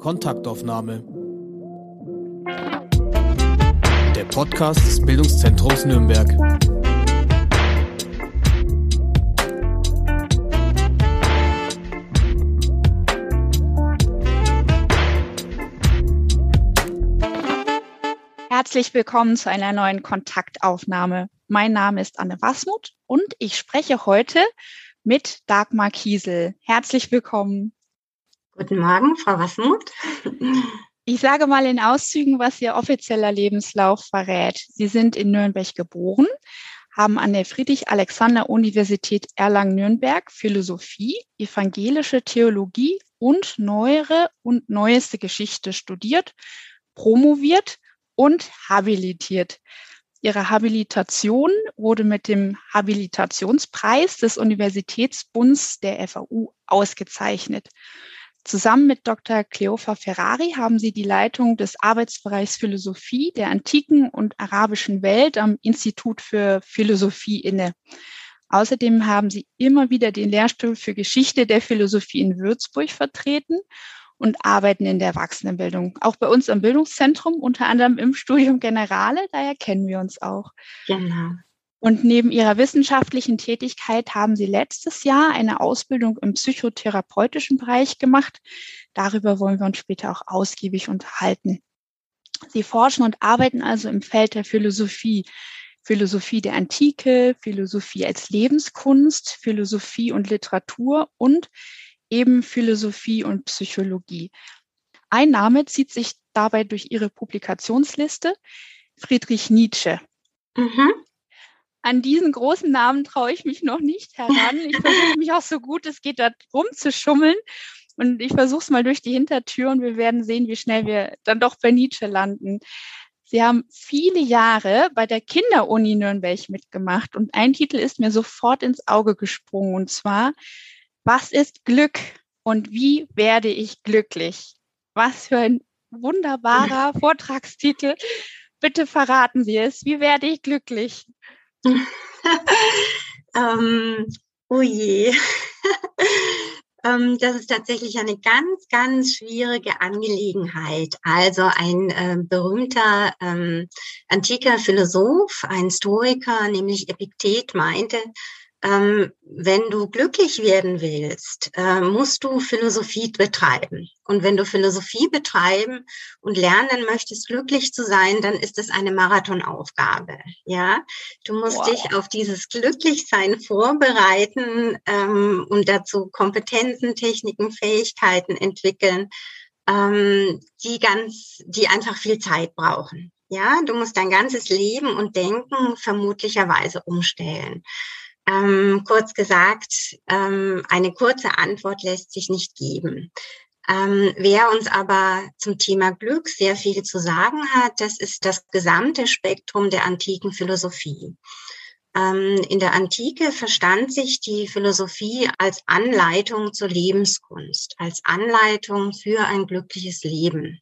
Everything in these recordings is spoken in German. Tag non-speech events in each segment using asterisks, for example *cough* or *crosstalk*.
Kontaktaufnahme. Der Podcast des Bildungszentrums Nürnberg. Herzlich willkommen zu einer neuen Kontaktaufnahme. Mein Name ist Anne Wasmuth und ich spreche heute mit Dagmar Kiesel. Herzlich willkommen. Guten Morgen, Frau Wasmuth. Ich sage mal in Auszügen, was Ihr offizieller Lebenslauf verrät. Sie sind in Nürnberg geboren, haben an der Friedrich-Alexander-Universität Erlangen-Nürnberg Philosophie, evangelische Theologie und neuere und neueste Geschichte studiert, promoviert und habilitiert. Ihre Habilitation wurde mit dem Habilitationspreis des Universitätsbunds der FAU ausgezeichnet. Zusammen mit Dr. Cleofa Ferrari haben sie die Leitung des Arbeitsbereichs Philosophie der antiken und arabischen Welt am Institut für Philosophie inne. Außerdem haben sie immer wieder den Lehrstuhl für Geschichte der Philosophie in Würzburg vertreten und arbeiten in der Erwachsenenbildung. Auch bei uns am Bildungszentrum, unter anderem im Studium Generale, daher kennen wir uns auch. Genau. Und neben ihrer wissenschaftlichen Tätigkeit haben sie letztes Jahr eine Ausbildung im psychotherapeutischen Bereich gemacht. Darüber wollen wir uns später auch ausgiebig unterhalten. Sie forschen und arbeiten also im Feld der Philosophie. Philosophie der Antike, Philosophie als Lebenskunst, Philosophie und Literatur und eben Philosophie und Psychologie. Ein Name zieht sich dabei durch ihre Publikationsliste, Friedrich Nietzsche. Mhm an diesen großen Namen traue ich mich noch nicht heran. Ich versuche mich auch so gut es geht da rumzuschummeln. Und ich versuche es mal durch die Hintertür und wir werden sehen, wie schnell wir dann doch bei Nietzsche landen. Sie haben viele Jahre bei der Kinderuni Nürnberg mitgemacht und ein Titel ist mir sofort ins Auge gesprungen und zwar, was ist Glück und wie werde ich glücklich? Was für ein wunderbarer Vortragstitel. Bitte verraten Sie es. Wie werde ich glücklich? *laughs* ähm, oh je. *laughs* ähm, das ist tatsächlich eine ganz, ganz schwierige Angelegenheit. Also ein äh, berühmter ähm, antiker Philosoph, ein Stoiker, nämlich Epiktet, meinte, ähm, wenn du glücklich werden willst, äh, musst du Philosophie betreiben. Und wenn du Philosophie betreiben und lernen möchtest, glücklich zu sein, dann ist es eine Marathonaufgabe. Ja, du musst wow. dich auf dieses Glücklichsein vorbereiten ähm, und dazu Kompetenzen, Techniken, Fähigkeiten entwickeln, ähm, die ganz, die einfach viel Zeit brauchen. Ja, du musst dein ganzes Leben und Denken vermutlicherweise umstellen. Ähm, kurz gesagt, ähm, eine kurze Antwort lässt sich nicht geben. Ähm, wer uns aber zum Thema Glück sehr viel zu sagen hat, das ist das gesamte Spektrum der antiken Philosophie. Ähm, in der Antike verstand sich die Philosophie als Anleitung zur Lebenskunst, als Anleitung für ein glückliches Leben.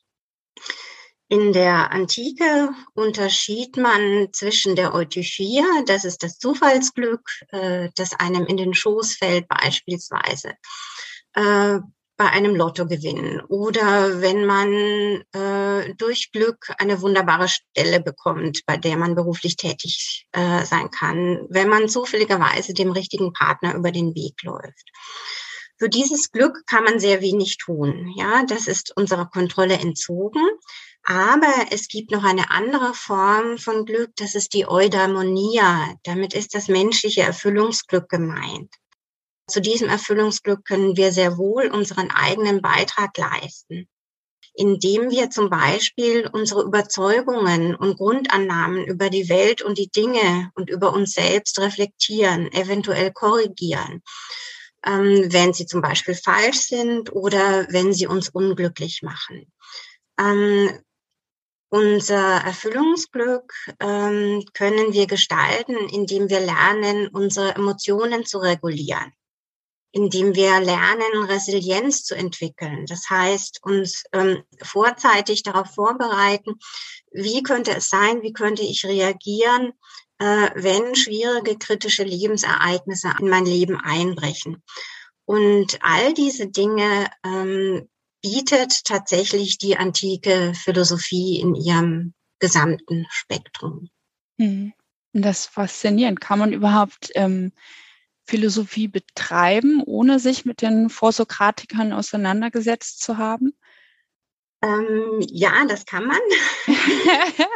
In der Antike unterschied man zwischen der Eutychia, das ist das Zufallsglück, äh, das einem in den Schoß fällt beispielsweise, äh, bei einem Lottogewinn oder wenn man äh, durch Glück eine wunderbare Stelle bekommt, bei der man beruflich tätig äh, sein kann, wenn man zufälligerweise dem richtigen Partner über den Weg läuft. Für dieses Glück kann man sehr wenig tun. Ja, das ist unserer Kontrolle entzogen. Aber es gibt noch eine andere Form von Glück, das ist die Eudaimonia. Damit ist das menschliche Erfüllungsglück gemeint. Zu diesem Erfüllungsglück können wir sehr wohl unseren eigenen Beitrag leisten, indem wir zum Beispiel unsere Überzeugungen und Grundannahmen über die Welt und die Dinge und über uns selbst reflektieren, eventuell korrigieren, ähm, wenn sie zum Beispiel falsch sind oder wenn sie uns unglücklich machen. Unser Erfüllungsglück ähm, können wir gestalten, indem wir lernen, unsere Emotionen zu regulieren, indem wir lernen, Resilienz zu entwickeln. Das heißt, uns ähm, vorzeitig darauf vorbereiten, wie könnte es sein, wie könnte ich reagieren, äh, wenn schwierige, kritische Lebensereignisse in mein Leben einbrechen. Und all diese Dinge ähm, bietet tatsächlich die antike Philosophie in ihrem gesamten Spektrum. Mhm. Das ist faszinierend. Kann man überhaupt ähm, Philosophie betreiben, ohne sich mit den Vorsokratikern auseinandergesetzt zu haben? Ähm, ja, das kann man. *laughs*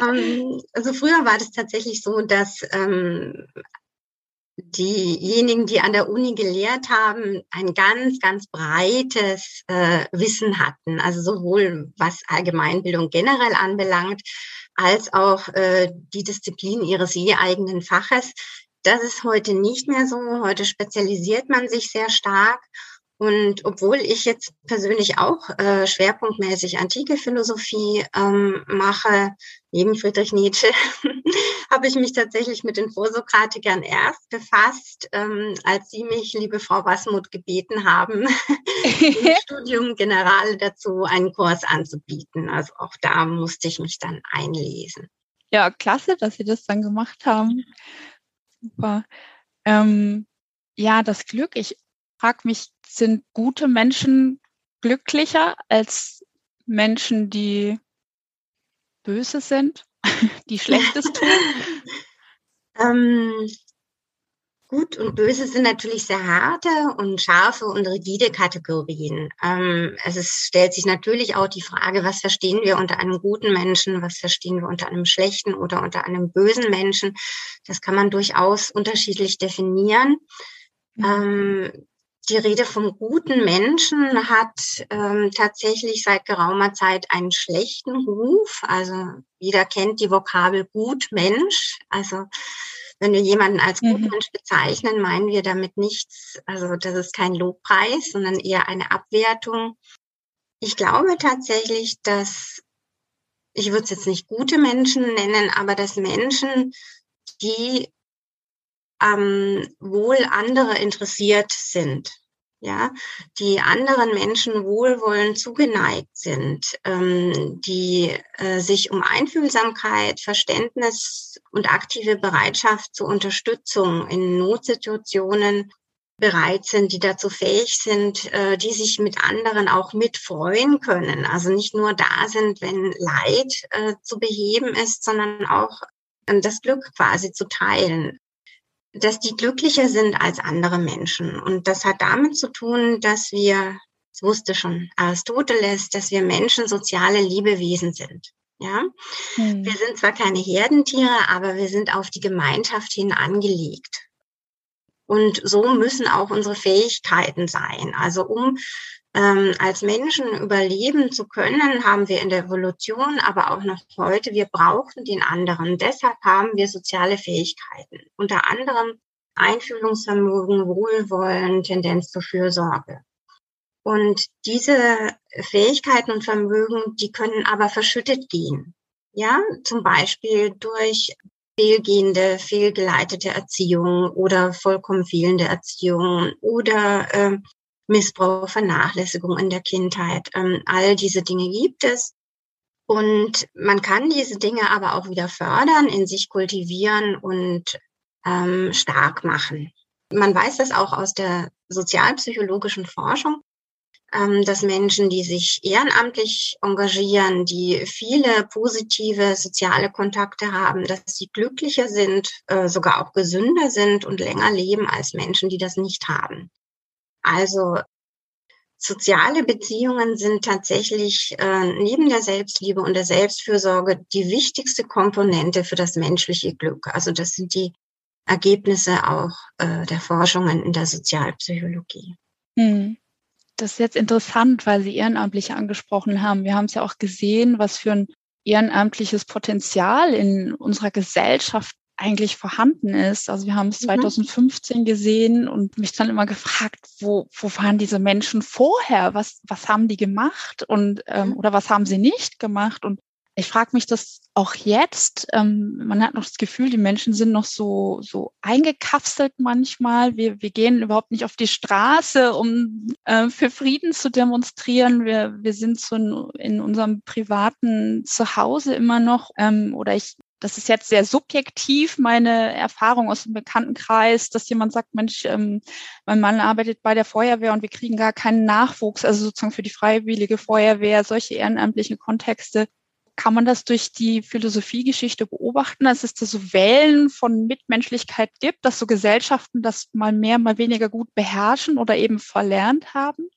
ähm, also früher war das tatsächlich so, dass ähm, diejenigen, die an der Uni gelehrt haben, ein ganz, ganz breites äh, Wissen hatten. Also sowohl was Allgemeinbildung generell anbelangt, als auch äh, die Disziplin ihres je eigenen Faches. Das ist heute nicht mehr so. Heute spezialisiert man sich sehr stark. Und obwohl ich jetzt persönlich auch äh, schwerpunktmäßig antike Philosophie ähm, mache, neben Friedrich Nietzsche, *laughs* habe ich mich tatsächlich mit den Vorsokratikern erst befasst, ähm, als Sie mich, liebe Frau Wasmuth, gebeten haben, *laughs* im *laughs* Studium General dazu einen Kurs anzubieten. Also auch da musste ich mich dann einlesen. Ja, klasse, dass Sie das dann gemacht haben. Super. Ähm, ja, das Glück. Ich frage mich, sind gute Menschen glücklicher als Menschen, die böse sind, *laughs* die Schlechtes *laughs* tun? ähm, Gut und Böse sind natürlich sehr harte und scharfe und rigide Kategorien. Ähm, es ist, stellt sich natürlich auch die Frage, was verstehen wir unter einem guten Menschen, was verstehen wir unter einem schlechten oder unter einem bösen Menschen. Das kann man durchaus unterschiedlich definieren. Mhm. Ähm, die Rede vom guten Menschen hat ähm, tatsächlich seit geraumer Zeit einen schlechten Ruf. Also jeder kennt die Vokabel gut Mensch. Also wenn wir jemanden als Gutmensch mhm. bezeichnen, meinen wir damit nichts, also das ist kein Lobpreis, sondern eher eine Abwertung. Ich glaube tatsächlich, dass, ich würde es jetzt nicht gute Menschen nennen, aber dass Menschen, die ähm, Wohl anderer interessiert sind, ja, die anderen Menschen wohlwollend zugeneigt sind, ähm, die äh, sich um Einfühlsamkeit, Verständnis und aktive Bereitschaft zur Unterstützung in Notsituationen bereit sind, die dazu fähig sind, äh, die sich mit anderen auch mitfreuen können. Also nicht nur da sind, wenn Leid äh, zu beheben ist, sondern auch äh, das Glück quasi zu teilen dass die glücklicher sind als andere Menschen. Und das hat damit zu tun, dass wir, das wusste schon Aristoteles, dass wir Menschen soziale Lebewesen sind. Ja, hm. wir sind zwar keine Herdentiere, aber wir sind auf die Gemeinschaft hin angelegt. Und so müssen auch unsere Fähigkeiten sein. Also um ähm, als Menschen überleben zu können, haben wir in der Evolution, aber auch noch heute, wir brauchen den anderen. Deshalb haben wir soziale Fähigkeiten. Unter anderem Einfühlungsvermögen, Wohlwollen, Tendenz zur Fürsorge. Und diese Fähigkeiten und Vermögen, die können aber verschüttet gehen. Ja, zum Beispiel durch fehlgehende, fehlgeleitete Erziehung oder vollkommen fehlende Erziehung oder äh, Missbrauch, Vernachlässigung in der Kindheit. Ähm, all diese Dinge gibt es. Und man kann diese Dinge aber auch wieder fördern, in sich kultivieren und ähm, stark machen. Man weiß das auch aus der sozialpsychologischen Forschung, ähm, dass Menschen, die sich ehrenamtlich engagieren, die viele positive soziale Kontakte haben, dass sie glücklicher sind, äh, sogar auch gesünder sind und länger leben als Menschen, die das nicht haben. Also soziale Beziehungen sind tatsächlich äh, neben der Selbstliebe und der Selbstfürsorge die wichtigste Komponente für das menschliche Glück. Also das sind die Ergebnisse auch äh, der Forschungen in der Sozialpsychologie. Hm. Das ist jetzt interessant, weil Sie Ehrenamtliche angesprochen haben. Wir haben es ja auch gesehen, was für ein ehrenamtliches Potenzial in unserer Gesellschaft eigentlich vorhanden ist. Also wir haben es 2015 mhm. gesehen und mich dann immer gefragt, wo, wo waren diese Menschen vorher? Was, was haben die gemacht und ähm, oder was haben sie nicht gemacht? Und ich frage mich das auch jetzt. Ähm, man hat noch das Gefühl, die Menschen sind noch so, so eingekapselt manchmal. Wir, wir gehen überhaupt nicht auf die Straße, um äh, für Frieden zu demonstrieren. Wir, wir sind so in, in unserem privaten Zuhause immer noch. Ähm, oder ich das ist jetzt sehr subjektiv, meine Erfahrung aus dem Bekanntenkreis, dass jemand sagt, Mensch, ähm, mein Mann arbeitet bei der Feuerwehr und wir kriegen gar keinen Nachwuchs, also sozusagen für die freiwillige Feuerwehr, solche ehrenamtlichen Kontexte. Kann man das durch die Philosophiegeschichte beobachten, dass es da so Wellen von Mitmenschlichkeit gibt, dass so Gesellschaften das mal mehr, mal weniger gut beherrschen oder eben verlernt haben?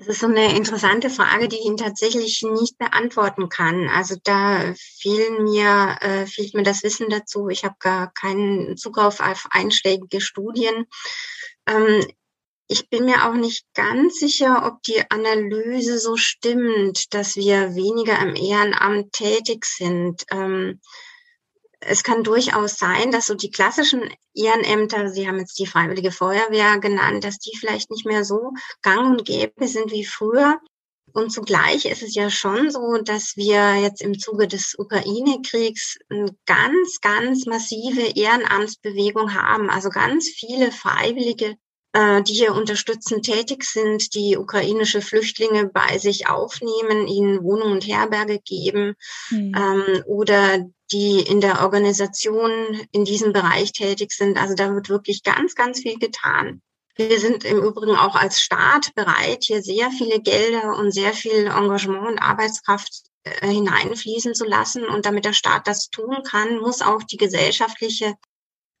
Das ist so eine interessante Frage, die ich Ihnen tatsächlich nicht beantworten kann. Also da fehlen mir, äh, fehlt mir das Wissen dazu. Ich habe gar keinen Zugriff auf einschlägige Studien. Ähm, ich bin mir auch nicht ganz sicher, ob die Analyse so stimmt, dass wir weniger im Ehrenamt tätig sind. Ähm, es kann durchaus sein, dass so die klassischen Ehrenämter, Sie haben jetzt die Freiwillige Feuerwehr genannt, dass die vielleicht nicht mehr so gang und gäbe sind wie früher. Und zugleich ist es ja schon so, dass wir jetzt im Zuge des Ukraine-Kriegs eine ganz, ganz massive Ehrenamtsbewegung haben. Also ganz viele Freiwillige, die hier unterstützend tätig sind, die ukrainische Flüchtlinge bei sich aufnehmen, ihnen Wohnung und Herberge geben mhm. ähm, oder die in der Organisation in diesem Bereich tätig sind. Also da wird wirklich ganz, ganz viel getan. Wir sind im Übrigen auch als Staat bereit, hier sehr viele Gelder und sehr viel Engagement und Arbeitskraft äh, hineinfließen zu lassen. Und damit der Staat das tun kann, muss auch die gesellschaftliche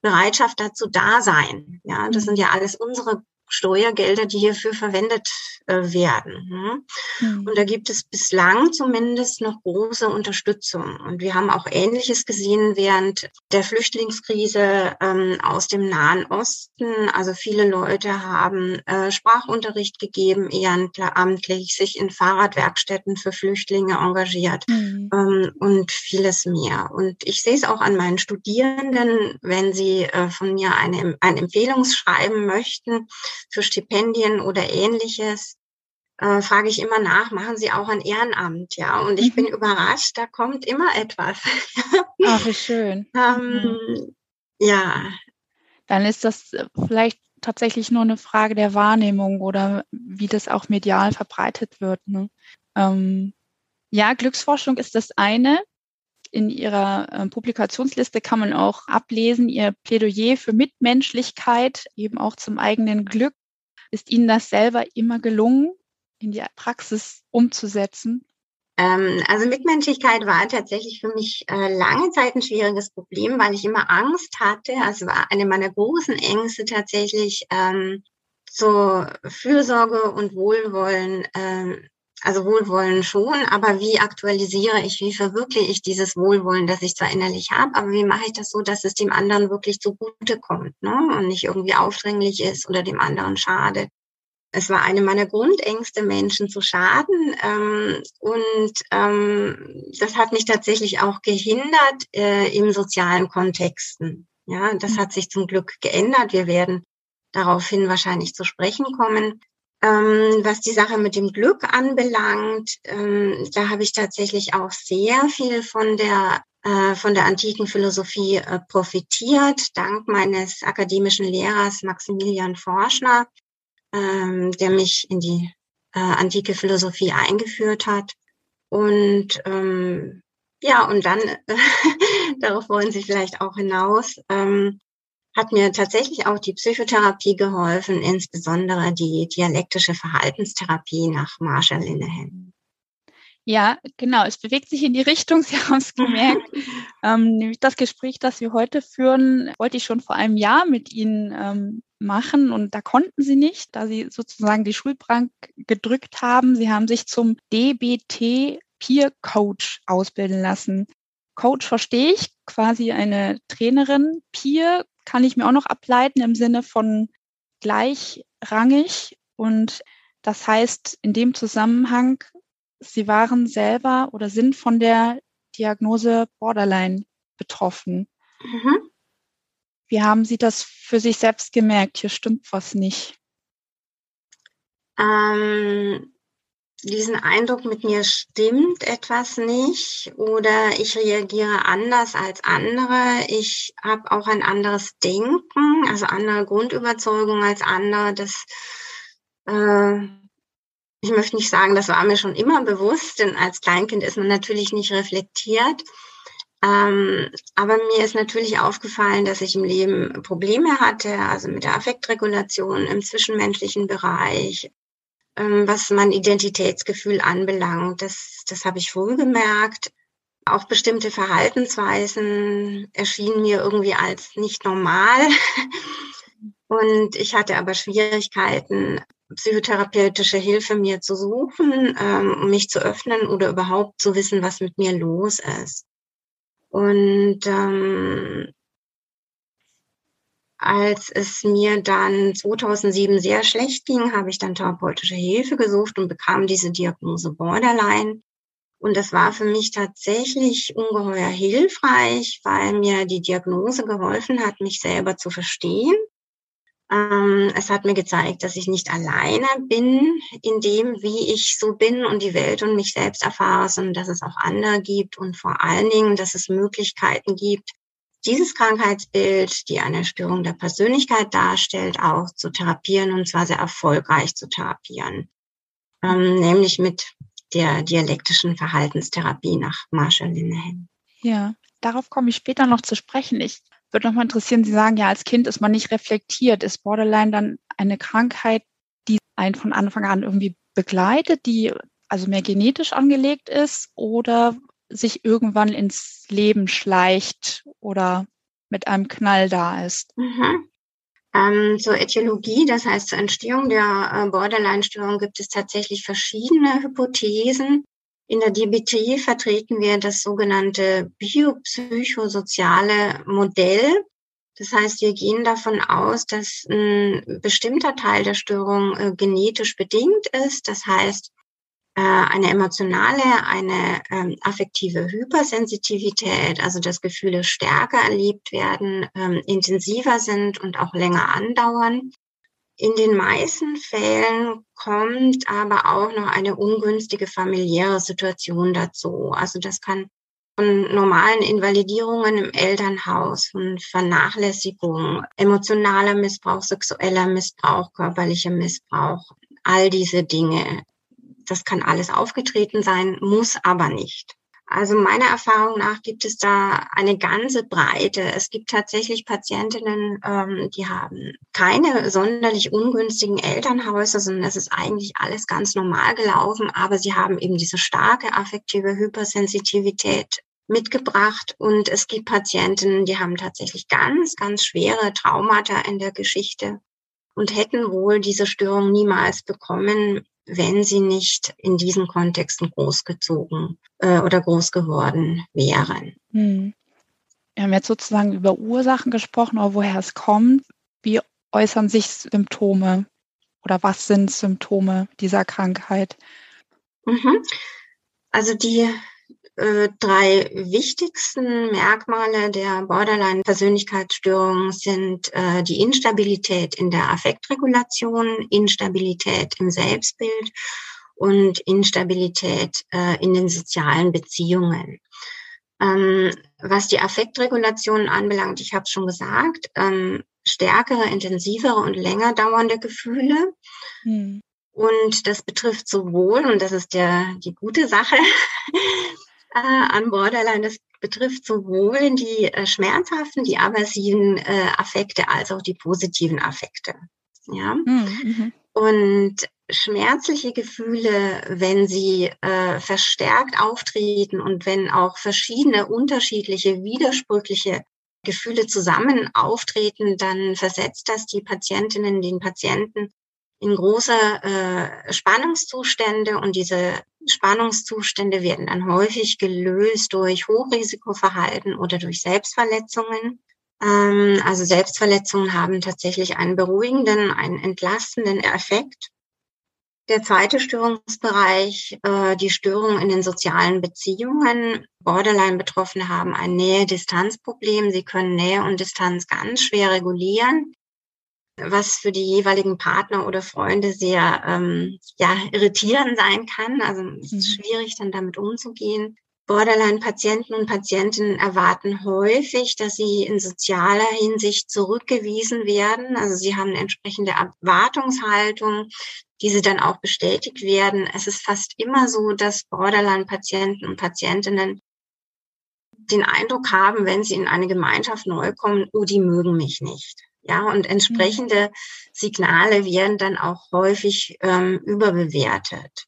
Bereitschaft dazu da sein. Ja, das sind ja alles unsere Steuergelder, die hierfür verwendet äh, werden. Ne? Mhm. Und da gibt es bislang zumindest noch große Unterstützung. Und wir haben auch Ähnliches gesehen während der Flüchtlingskrise ähm, aus dem Nahen Osten. Also viele Leute haben äh, Sprachunterricht gegeben, ehrenamtlich, sich in Fahrradwerkstätten für Flüchtlinge engagiert mhm. ähm, und vieles mehr. Und ich sehe es auch an meinen Studierenden, wenn sie äh, von mir eine, ein Empfehlungsschreiben möchten, für Stipendien oder ähnliches, äh, frage ich immer nach, machen Sie auch ein Ehrenamt, ja? Und ich mhm. bin überrascht, da kommt immer etwas. *laughs* Ach, wie schön. ähm, mhm. Ja. Dann ist das äh, vielleicht tatsächlich nur eine Frage der Wahrnehmung oder wie das auch medial verbreitet wird. Ne? Ähm, ja, Glücksforschung ist das eine. In Ihrer äh, Publikationsliste kann man auch ablesen, Ihr Plädoyer für Mitmenschlichkeit, eben auch zum eigenen Glück. Ist Ihnen das selber immer gelungen, in die Praxis umzusetzen? Ähm, also Mitmenschlichkeit war tatsächlich für mich äh, lange Zeit ein schwieriges Problem, weil ich immer Angst hatte. Also war eine meiner großen Ängste tatsächlich ähm, so Fürsorge und Wohlwollen ähm, also Wohlwollen schon, aber wie aktualisiere ich, wie verwirkliche ich dieses Wohlwollen, das ich zwar innerlich habe, aber wie mache ich das so, dass es dem anderen wirklich zugute kommt ne? und nicht irgendwie aufdringlich ist oder dem anderen schade. Es war eine meiner Grundängste, Menschen zu schaden. Ähm, und ähm, das hat mich tatsächlich auch gehindert äh, im sozialen Kontexten. Ja, das hat sich zum Glück geändert. Wir werden daraufhin wahrscheinlich zu sprechen kommen. Ähm, was die Sache mit dem Glück anbelangt, ähm, da habe ich tatsächlich auch sehr viel von der äh, von der antiken Philosophie äh, profitiert, dank meines akademischen Lehrers Maximilian Forschner, ähm, der mich in die äh, antike Philosophie eingeführt hat. Und ähm, ja, und dann, *laughs* darauf wollen Sie vielleicht auch hinaus, ähm, hat mir tatsächlich auch die Psychotherapie geholfen, insbesondere die dialektische Verhaltenstherapie nach Marshall Linehan. Ja, genau. Es bewegt sich in die Richtung. *laughs* Sie haben es gemerkt. *laughs* ähm, das Gespräch, das wir heute führen, wollte ich schon vor einem Jahr mit Ihnen ähm, machen und da konnten Sie nicht, da Sie sozusagen die Schulbank gedrückt haben. Sie haben sich zum DBT Peer Coach ausbilden lassen. Coach verstehe ich, quasi eine Trainerin. Peer kann ich mir auch noch ableiten im Sinne von gleichrangig. Und das heißt in dem Zusammenhang, Sie waren selber oder sind von der Diagnose Borderline betroffen. Mhm. Wie haben Sie das für sich selbst gemerkt? Hier stimmt was nicht. Ähm, diesen Eindruck, mit mir stimmt etwas nicht oder ich reagiere anders als andere. Ich habe auch ein anderes Denken, also andere Grundüberzeugungen als andere. Das, äh, ich möchte nicht sagen, das war mir schon immer bewusst, denn als Kleinkind ist man natürlich nicht reflektiert. Ähm, aber mir ist natürlich aufgefallen, dass ich im Leben Probleme hatte, also mit der Affektregulation im zwischenmenschlichen Bereich, was mein Identitätsgefühl anbelangt. Das, das habe ich früh gemerkt. Auch bestimmte Verhaltensweisen erschienen mir irgendwie als nicht normal. *laughs* Und ich hatte aber Schwierigkeiten, psychotherapeutische Hilfe mir zu suchen, ähm, um mich zu öffnen oder überhaupt zu wissen, was mit mir los ist. Und ähm, als es mir dann 2007 sehr schlecht ging, habe ich dann therapeutische Hilfe gesucht und bekam diese Diagnose Borderline. Und das war für mich tatsächlich ungeheuer hilfreich, weil mir die Diagnose geholfen hat, mich selber zu verstehen. Ähm, es hat mir gezeigt, dass ich nicht alleine bin in dem, wie ich so bin und die Welt und mich selbst erfahre, sondern dass es auch andere gibt und vor allen Dingen, dass es Möglichkeiten gibt, dieses Krankheitsbild, die eine Störung der Persönlichkeit darstellt, auch zu therapieren und zwar sehr erfolgreich zu therapieren, ähm, nämlich mit der dialektischen Verhaltenstherapie nach Marshall Linehan. Ja, darauf komme ich später noch zu sprechen. Ich würde noch mal interessieren, Sie sagen ja, als Kind ist man nicht reflektiert. Ist Borderline dann eine Krankheit, die einen von Anfang an irgendwie begleitet, die also mehr genetisch angelegt ist oder sich irgendwann ins Leben schleicht oder mit einem Knall da ist? Mhm. Ähm, zur Äthiologie, das heißt zur Entstehung der äh, Borderline-Störung, gibt es tatsächlich verschiedene Hypothesen. In der DBT vertreten wir das sogenannte biopsychosoziale Modell. Das heißt, wir gehen davon aus, dass ein bestimmter Teil der Störung äh, genetisch bedingt ist. Das heißt, eine emotionale, eine ähm, affektive Hypersensitivität, also dass Gefühle stärker erlebt werden, ähm, intensiver sind und auch länger andauern. In den meisten Fällen kommt aber auch noch eine ungünstige familiäre Situation dazu. Also das kann von normalen Invalidierungen im Elternhaus, von Vernachlässigung, emotionaler Missbrauch, sexueller Missbrauch, körperlicher Missbrauch, all diese Dinge das kann alles aufgetreten sein, muss aber nicht. Also meiner Erfahrung nach gibt es da eine ganze Breite. Es gibt tatsächlich Patientinnen, ähm, die haben keine sonderlich ungünstigen Elternhäuser, sondern es ist eigentlich alles ganz normal gelaufen, aber sie haben eben diese starke affektive Hypersensitivität mitgebracht. Und es gibt Patientinnen, die haben tatsächlich ganz, ganz schwere Traumata in der Geschichte und hätten wohl diese Störung niemals bekommen, wenn sie nicht in diesen Kontexten großgezogen äh, oder groß geworden wären. Hm. Wir haben jetzt sozusagen über Ursachen gesprochen, oder woher es kommt. Wie äußern sich Symptome oder was sind Symptome dieser Krankheit? Mhm. Also die äh, drei wichtigsten Merkmale der Borderline-Persönlichkeitsstörung sind äh, die Instabilität in der Affektregulation, Instabilität im Selbstbild und Instabilität äh, in den sozialen Beziehungen. Ähm, was die Affektregulation anbelangt, ich habe es schon gesagt, ähm, stärkere, intensivere und länger dauernde Gefühle. Hm. Und das betrifft sowohl, und das ist der, die gute Sache, an Borderline. Das betrifft sowohl die äh, schmerzhaften, die aversiven äh, Affekte als auch die positiven Affekte. Ja. Hm, mhm. Und schmerzliche Gefühle, wenn sie äh, verstärkt auftreten und wenn auch verschiedene unterschiedliche, widersprüchliche Gefühle zusammen auftreten, dann versetzt das die Patientinnen, den Patienten in große äh, Spannungszustände und diese Spannungszustände werden dann häufig gelöst durch Hochrisikoverhalten oder durch Selbstverletzungen. Ähm, also Selbstverletzungen haben tatsächlich einen beruhigenden, einen entlastenden Effekt. Der zweite Störungsbereich, äh, die Störung in den sozialen Beziehungen. Borderline-Betroffene haben ein Nähe-Distanz-Problem. Sie können Nähe und Distanz ganz schwer regulieren was für die jeweiligen Partner oder Freunde sehr ähm, ja, irritierend sein kann. Also es ist mhm. schwierig, dann damit umzugehen. Borderline-Patienten und Patientinnen erwarten häufig, dass sie in sozialer Hinsicht zurückgewiesen werden. Also sie haben eine entsprechende Erwartungshaltung, diese dann auch bestätigt werden. Es ist fast immer so, dass Borderline-Patienten und Patientinnen den Eindruck haben, wenn sie in eine Gemeinschaft neu kommen, oh, die mögen mich nicht. Ja, und entsprechende mhm. Signale werden dann auch häufig ähm, überbewertet.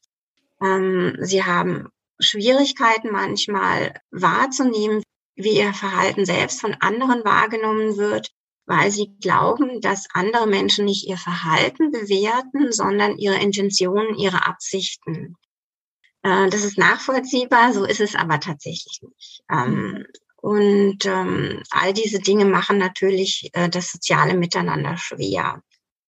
Ähm, sie haben Schwierigkeiten manchmal wahrzunehmen, wie ihr Verhalten selbst von anderen wahrgenommen wird, weil sie glauben, dass andere Menschen nicht ihr Verhalten bewerten, sondern ihre Intentionen, ihre Absichten. Äh, das ist nachvollziehbar, so ist es aber tatsächlich nicht. Und ähm, all diese Dinge machen natürlich äh, das soziale Miteinander schwer.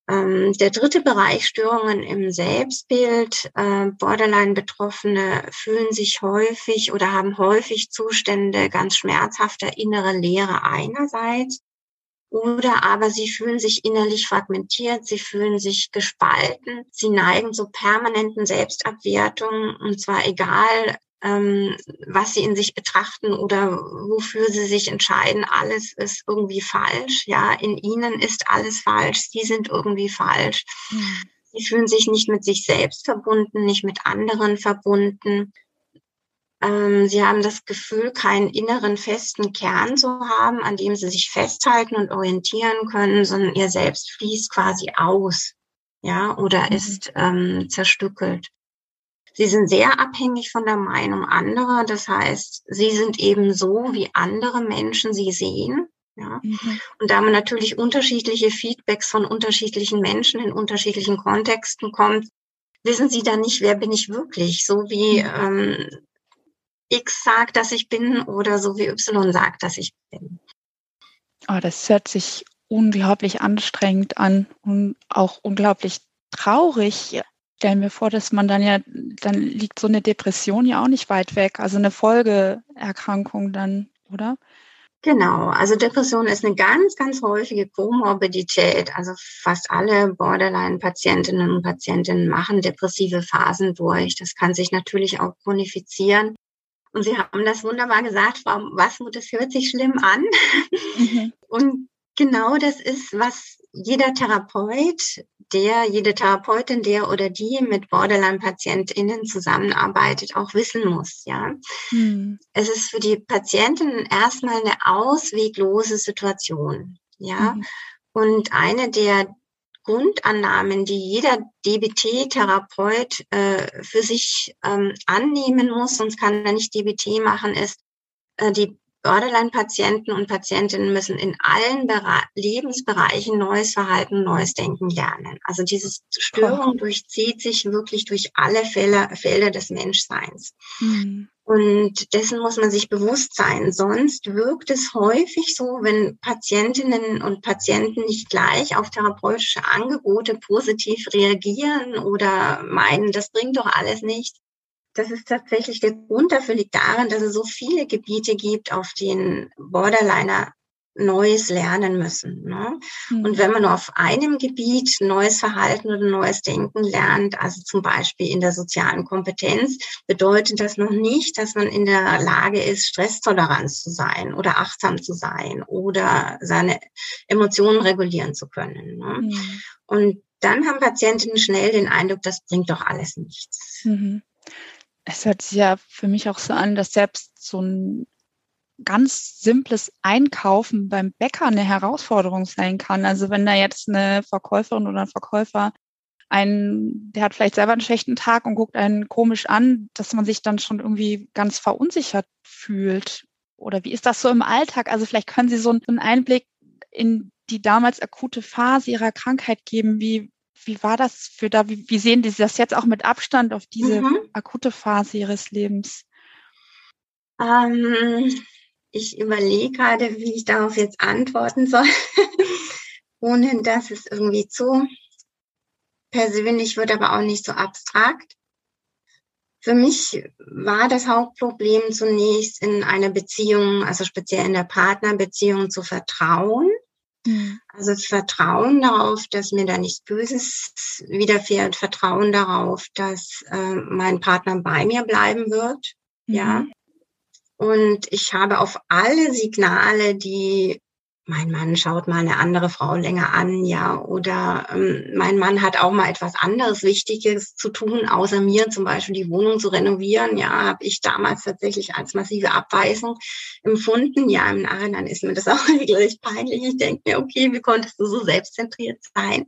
Ähm, der dritte Bereich, Störungen im Selbstbild. Äh, Borderline-Betroffene fühlen sich häufig oder haben häufig Zustände ganz schmerzhafter innere Leere einerseits. Oder aber sie fühlen sich innerlich fragmentiert, sie fühlen sich gespalten, sie neigen zu permanenten Selbstabwertungen und zwar egal, ähm, was sie in sich betrachten oder wofür sie sich entscheiden, alles ist irgendwie falsch. Ja, in ihnen ist alles falsch. Sie sind irgendwie falsch. Mhm. Sie fühlen sich nicht mit sich selbst verbunden, nicht mit anderen verbunden. Ähm, sie haben das Gefühl, keinen inneren festen Kern zu haben, an dem sie sich festhalten und orientieren können, sondern ihr Selbst fließt quasi aus, ja, oder mhm. ist ähm, zerstückelt. Sie sind sehr abhängig von der Meinung anderer. Das heißt, sie sind eben so, wie andere Menschen sie sehen. Ja. Mhm. Und da man natürlich unterschiedliche Feedbacks von unterschiedlichen Menschen in unterschiedlichen Kontexten kommt, wissen sie dann nicht, wer bin ich wirklich? So wie mhm. ähm, X sagt, dass ich bin oder so wie Y sagt, dass ich bin. Oh, das hört sich unglaublich anstrengend an und auch unglaublich traurig. Stellen wir vor, dass man dann ja, dann liegt so eine Depression ja auch nicht weit weg, also eine Folgeerkrankung dann, oder? Genau, also Depression ist eine ganz, ganz häufige Komorbidität. Also fast alle Borderline-Patientinnen und Patientinnen machen depressive Phasen durch. Das kann sich natürlich auch chronifizieren. Und Sie haben das wunderbar gesagt, Frau Wasmut, das hört sich schlimm an. Mhm. Und genau das ist, was jeder Therapeut, der, jede Therapeutin, der oder die mit Borderline-PatientInnen zusammenarbeitet, auch wissen muss, ja. Mhm. Es ist für die Patientinnen erstmal eine ausweglose Situation, ja. Mhm. Und eine der Grundannahmen, die jeder DBT-Therapeut äh, für sich ähm, annehmen muss, sonst kann er nicht DBT machen, ist, äh, die Borderline-Patienten und Patientinnen müssen in allen Bere Lebensbereichen neues Verhalten, neues Denken lernen. Also diese Störung durchzieht sich wirklich durch alle Fälle, Felder des Menschseins. Mhm. Und dessen muss man sich bewusst sein. Sonst wirkt es häufig so, wenn Patientinnen und Patienten nicht gleich auf therapeutische Angebote positiv reagieren oder meinen, das bringt doch alles nicht. Das ist tatsächlich der Grund dafür liegt darin, dass es so viele Gebiete gibt, auf denen Borderliner Neues lernen müssen. Ne? Mhm. Und wenn man nur auf einem Gebiet neues Verhalten oder neues Denken lernt, also zum Beispiel in der sozialen Kompetenz, bedeutet das noch nicht, dass man in der Lage ist, Stresstoleranz zu sein oder achtsam zu sein oder seine Emotionen regulieren zu können. Ne? Mhm. Und dann haben Patientinnen schnell den Eindruck, das bringt doch alles nichts. Mhm. Es hört sich ja für mich auch so an, dass selbst so ein ganz simples Einkaufen beim Bäcker eine Herausforderung sein kann. Also wenn da jetzt eine Verkäuferin oder ein Verkäufer einen, der hat vielleicht selber einen schlechten Tag und guckt einen komisch an, dass man sich dann schon irgendwie ganz verunsichert fühlt. Oder wie ist das so im Alltag? Also vielleicht können Sie so einen Einblick in die damals akute Phase Ihrer Krankheit geben. Wie, wie war das für da? Wie, wie sehen Sie das jetzt auch mit Abstand auf diese mhm. akute Phase Ihres Lebens? Ähm, ich überlege gerade, wie ich darauf jetzt antworten soll, *laughs* ohne dass es irgendwie zu persönlich wird, aber auch nicht so abstrakt. Für mich war das Hauptproblem zunächst in einer Beziehung, also speziell in der Partnerbeziehung zu vertrauen. Mhm. Also Vertrauen darauf, dass mir da nichts Böses widerfährt, Vertrauen darauf, dass äh, mein Partner bei mir bleiben wird. Mhm. Ja, und ich habe auf alle Signale, die mein Mann schaut mal eine andere Frau länger an, ja, oder ähm, mein Mann hat auch mal etwas anderes Wichtiges zu tun, außer mir zum Beispiel die Wohnung zu renovieren, ja, habe ich damals tatsächlich als massive Abweisung empfunden. Ja, im Nachhinein ist mir das *laughs* auch regelrecht peinlich. Ich denke mir, okay, wie konntest du so selbstzentriert sein?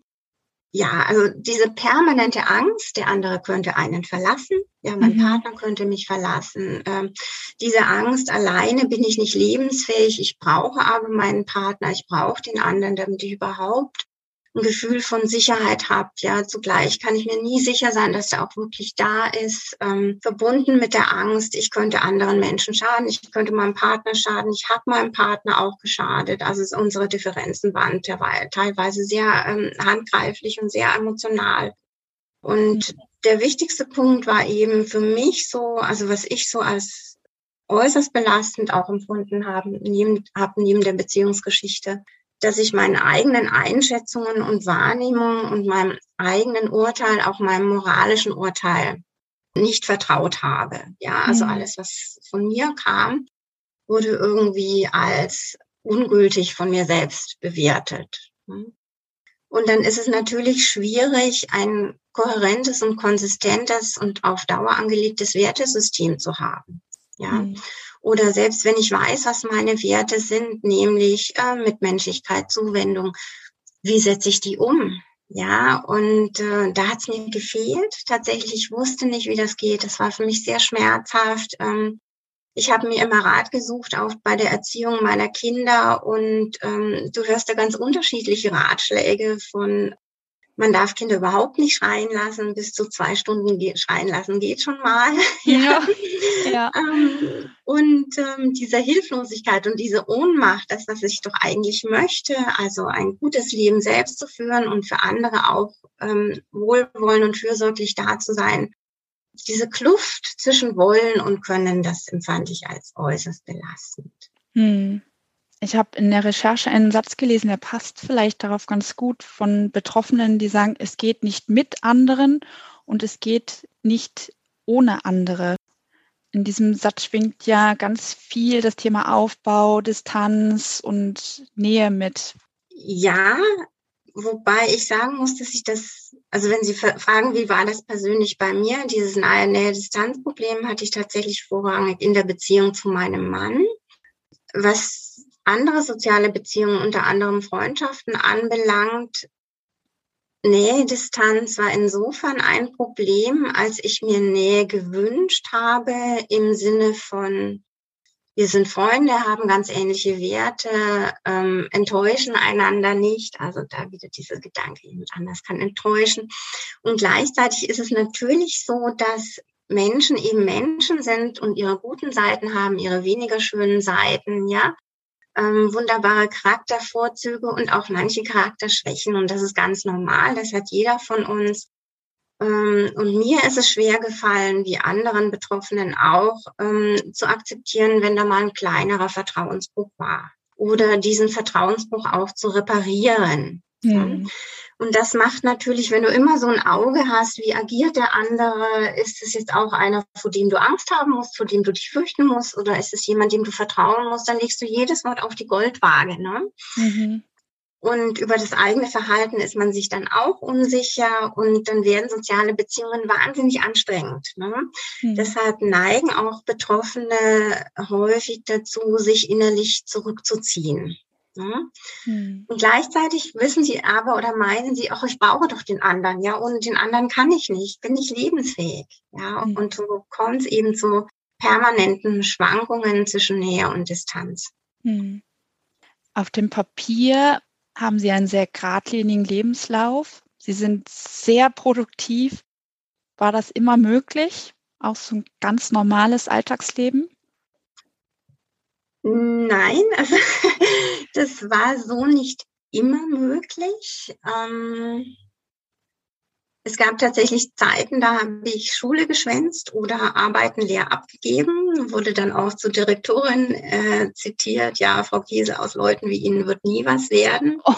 Ja, also diese permanente Angst, der andere könnte einen verlassen, ja, mein mhm. Partner könnte mich verlassen. Ähm, diese Angst, alleine bin ich nicht lebensfähig, ich brauche aber meinen Partner, ich brauche den anderen, damit ich überhaupt ein Gefühl von Sicherheit habt. Ja, zugleich kann ich mir nie sicher sein, dass er auch wirklich da ist. Ähm, verbunden mit der Angst, ich könnte anderen Menschen schaden, ich könnte meinem Partner schaden, ich habe meinem Partner auch geschadet. Also unsere Differenzen waren teilweise sehr ähm, handgreiflich und sehr emotional. Und der wichtigste Punkt war eben für mich so, also was ich so als äußerst belastend auch empfunden habe, neben, hab neben der Beziehungsgeschichte, dass ich meinen eigenen Einschätzungen und Wahrnehmungen und meinem eigenen Urteil, auch meinem moralischen Urteil nicht vertraut habe. Ja, also mhm. alles, was von mir kam, wurde irgendwie als ungültig von mir selbst bewertet. Und dann ist es natürlich schwierig, ein kohärentes und konsistentes und auf Dauer angelegtes Wertesystem zu haben. Ja. Mhm. Oder selbst wenn ich weiß, was meine Werte sind, nämlich äh, Mitmenschlichkeit, Zuwendung, wie setze ich die um? Ja, und äh, da hat es mir gefehlt. Tatsächlich, ich wusste nicht, wie das geht. Das war für mich sehr schmerzhaft. Ähm, ich habe mir immer Rat gesucht, auch bei der Erziehung meiner Kinder. Und ähm, du hörst da ganz unterschiedliche Ratschläge von man darf Kinder überhaupt nicht schreien lassen. Bis zu zwei Stunden schreien lassen geht schon mal. *laughs* Ja. ja. Ähm, und ähm, diese Hilflosigkeit und diese Ohnmacht, das, was ich doch eigentlich möchte, also ein gutes Leben selbst zu führen und für andere auch ähm, wohlwollend und fürsorglich da zu sein. Diese Kluft zwischen Wollen und Können, das empfand ich als äußerst belastend. Hm. Ich habe in der Recherche einen Satz gelesen, der passt vielleicht darauf ganz gut von Betroffenen, die sagen, es geht nicht mit anderen und es geht nicht ohne andere. In diesem Satz schwingt ja ganz viel das Thema Aufbau, Distanz und Nähe mit. Ja, wobei ich sagen muss, dass ich das, also wenn Sie fragen, wie war das persönlich bei mir, dieses Nähe-Distanz-Problem hatte ich tatsächlich vorrangig in der Beziehung zu meinem Mann. Was andere soziale Beziehungen, unter anderem Freundschaften anbelangt, Nähe, Distanz war insofern ein Problem, als ich mir Nähe gewünscht habe im Sinne von, wir sind Freunde, haben ganz ähnliche Werte, ähm, enttäuschen einander nicht. Also da wieder dieser Gedanke, jemand anders kann enttäuschen. Und gleichzeitig ist es natürlich so, dass Menschen eben Menschen sind und ihre guten Seiten haben, ihre weniger schönen Seiten, ja ähm, wunderbare Charaktervorzüge und auch manche Charakterschwächen. Und das ist ganz normal. Das hat jeder von uns. Ähm, und mir ist es schwer gefallen, wie anderen Betroffenen auch, ähm, zu akzeptieren, wenn da mal ein kleinerer Vertrauensbruch war. Oder diesen Vertrauensbruch auch zu reparieren. Mhm. Und das macht natürlich, wenn du immer so ein Auge hast, wie agiert der andere, ist es jetzt auch einer, vor dem du Angst haben musst, vor dem du dich fürchten musst, oder ist es jemand, dem du vertrauen musst, dann legst du jedes Wort auf die Goldwaage. Ne? Mhm. Und über das eigene Verhalten ist man sich dann auch unsicher und dann werden soziale Beziehungen wahnsinnig anstrengend. Ne? Mhm. Deshalb neigen auch Betroffene häufig dazu, sich innerlich zurückzuziehen. Ne? Hm. Und gleichzeitig wissen sie aber oder meinen sie, ach, ich brauche doch den anderen, ja, und den anderen kann ich nicht, bin nicht lebensfähig, ja, hm. und so kommt es eben zu permanenten Schwankungen zwischen Nähe und Distanz. Hm. Auf dem Papier haben Sie einen sehr geradlinigen Lebenslauf. Sie sind sehr produktiv. War das immer möglich? Auch so ein ganz normales Alltagsleben? Nein, also *laughs* das war so nicht immer möglich. Ähm, es gab tatsächlich Zeiten, da habe ich Schule geschwänzt oder Arbeiten leer abgegeben, wurde dann auch zur Direktorin äh, zitiert, ja, Frau Kiesel, aus Leuten wie Ihnen wird nie was werden. Oh.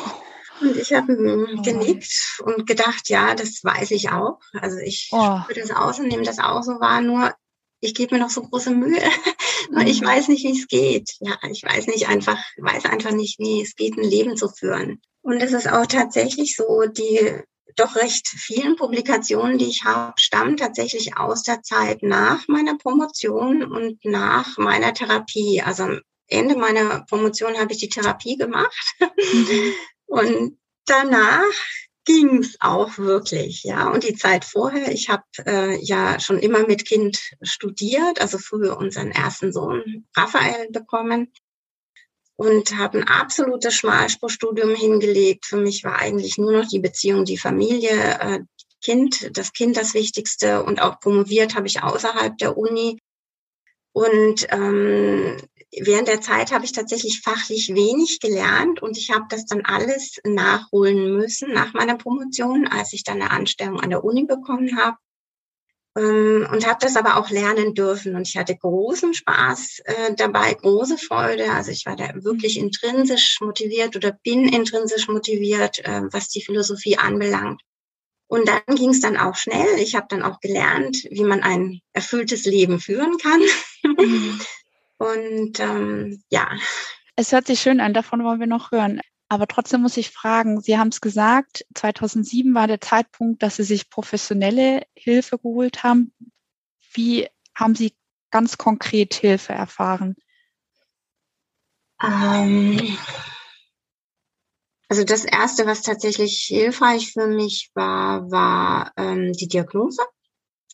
Und ich habe oh. genickt und gedacht, ja, das weiß ich auch. Also ich oh. das aus und nehme das auch so wahr. Nur ich gebe mir noch so große Mühe, *laughs* nur ich mhm. weiß nicht, wie es geht. Ja, ich weiß nicht einfach, weiß einfach nicht, wie es geht, ein Leben zu führen. Und es ist auch tatsächlich so, die doch recht vielen Publikationen, die ich habe, stammen tatsächlich aus der Zeit nach meiner Promotion und nach meiner Therapie. Also am Ende meiner Promotion habe ich die Therapie gemacht mhm. *laughs* und danach ging es auch wirklich, ja. Und die Zeit vorher, ich habe äh, ja schon immer mit Kind studiert, also früher unseren ersten Sohn Raphael bekommen und habe ein absolutes Schmalspurstudium hingelegt. Für mich war eigentlich nur noch die Beziehung, die Familie, äh, Kind, das Kind das Wichtigste und auch promoviert habe ich außerhalb der Uni. Und ähm, während der Zeit habe ich tatsächlich fachlich wenig gelernt und ich habe das dann alles nachholen müssen nach meiner Promotion, als ich dann eine Anstellung an der Uni bekommen habe. Ähm, und habe das aber auch lernen dürfen. Und ich hatte großen Spaß äh, dabei, große Freude. Also ich war da wirklich intrinsisch motiviert oder bin intrinsisch motiviert, äh, was die Philosophie anbelangt. Und dann ging es dann auch schnell. Ich habe dann auch gelernt, wie man ein erfülltes Leben führen kann. Mhm. *laughs* Und ähm, ja. Es hört sich schön an, davon wollen wir noch hören. Aber trotzdem muss ich fragen, Sie haben es gesagt, 2007 war der Zeitpunkt, dass Sie sich professionelle Hilfe geholt haben. Wie haben Sie ganz konkret Hilfe erfahren? Ähm, also das Erste, was tatsächlich hilfreich für mich war, war ähm, die Diagnose.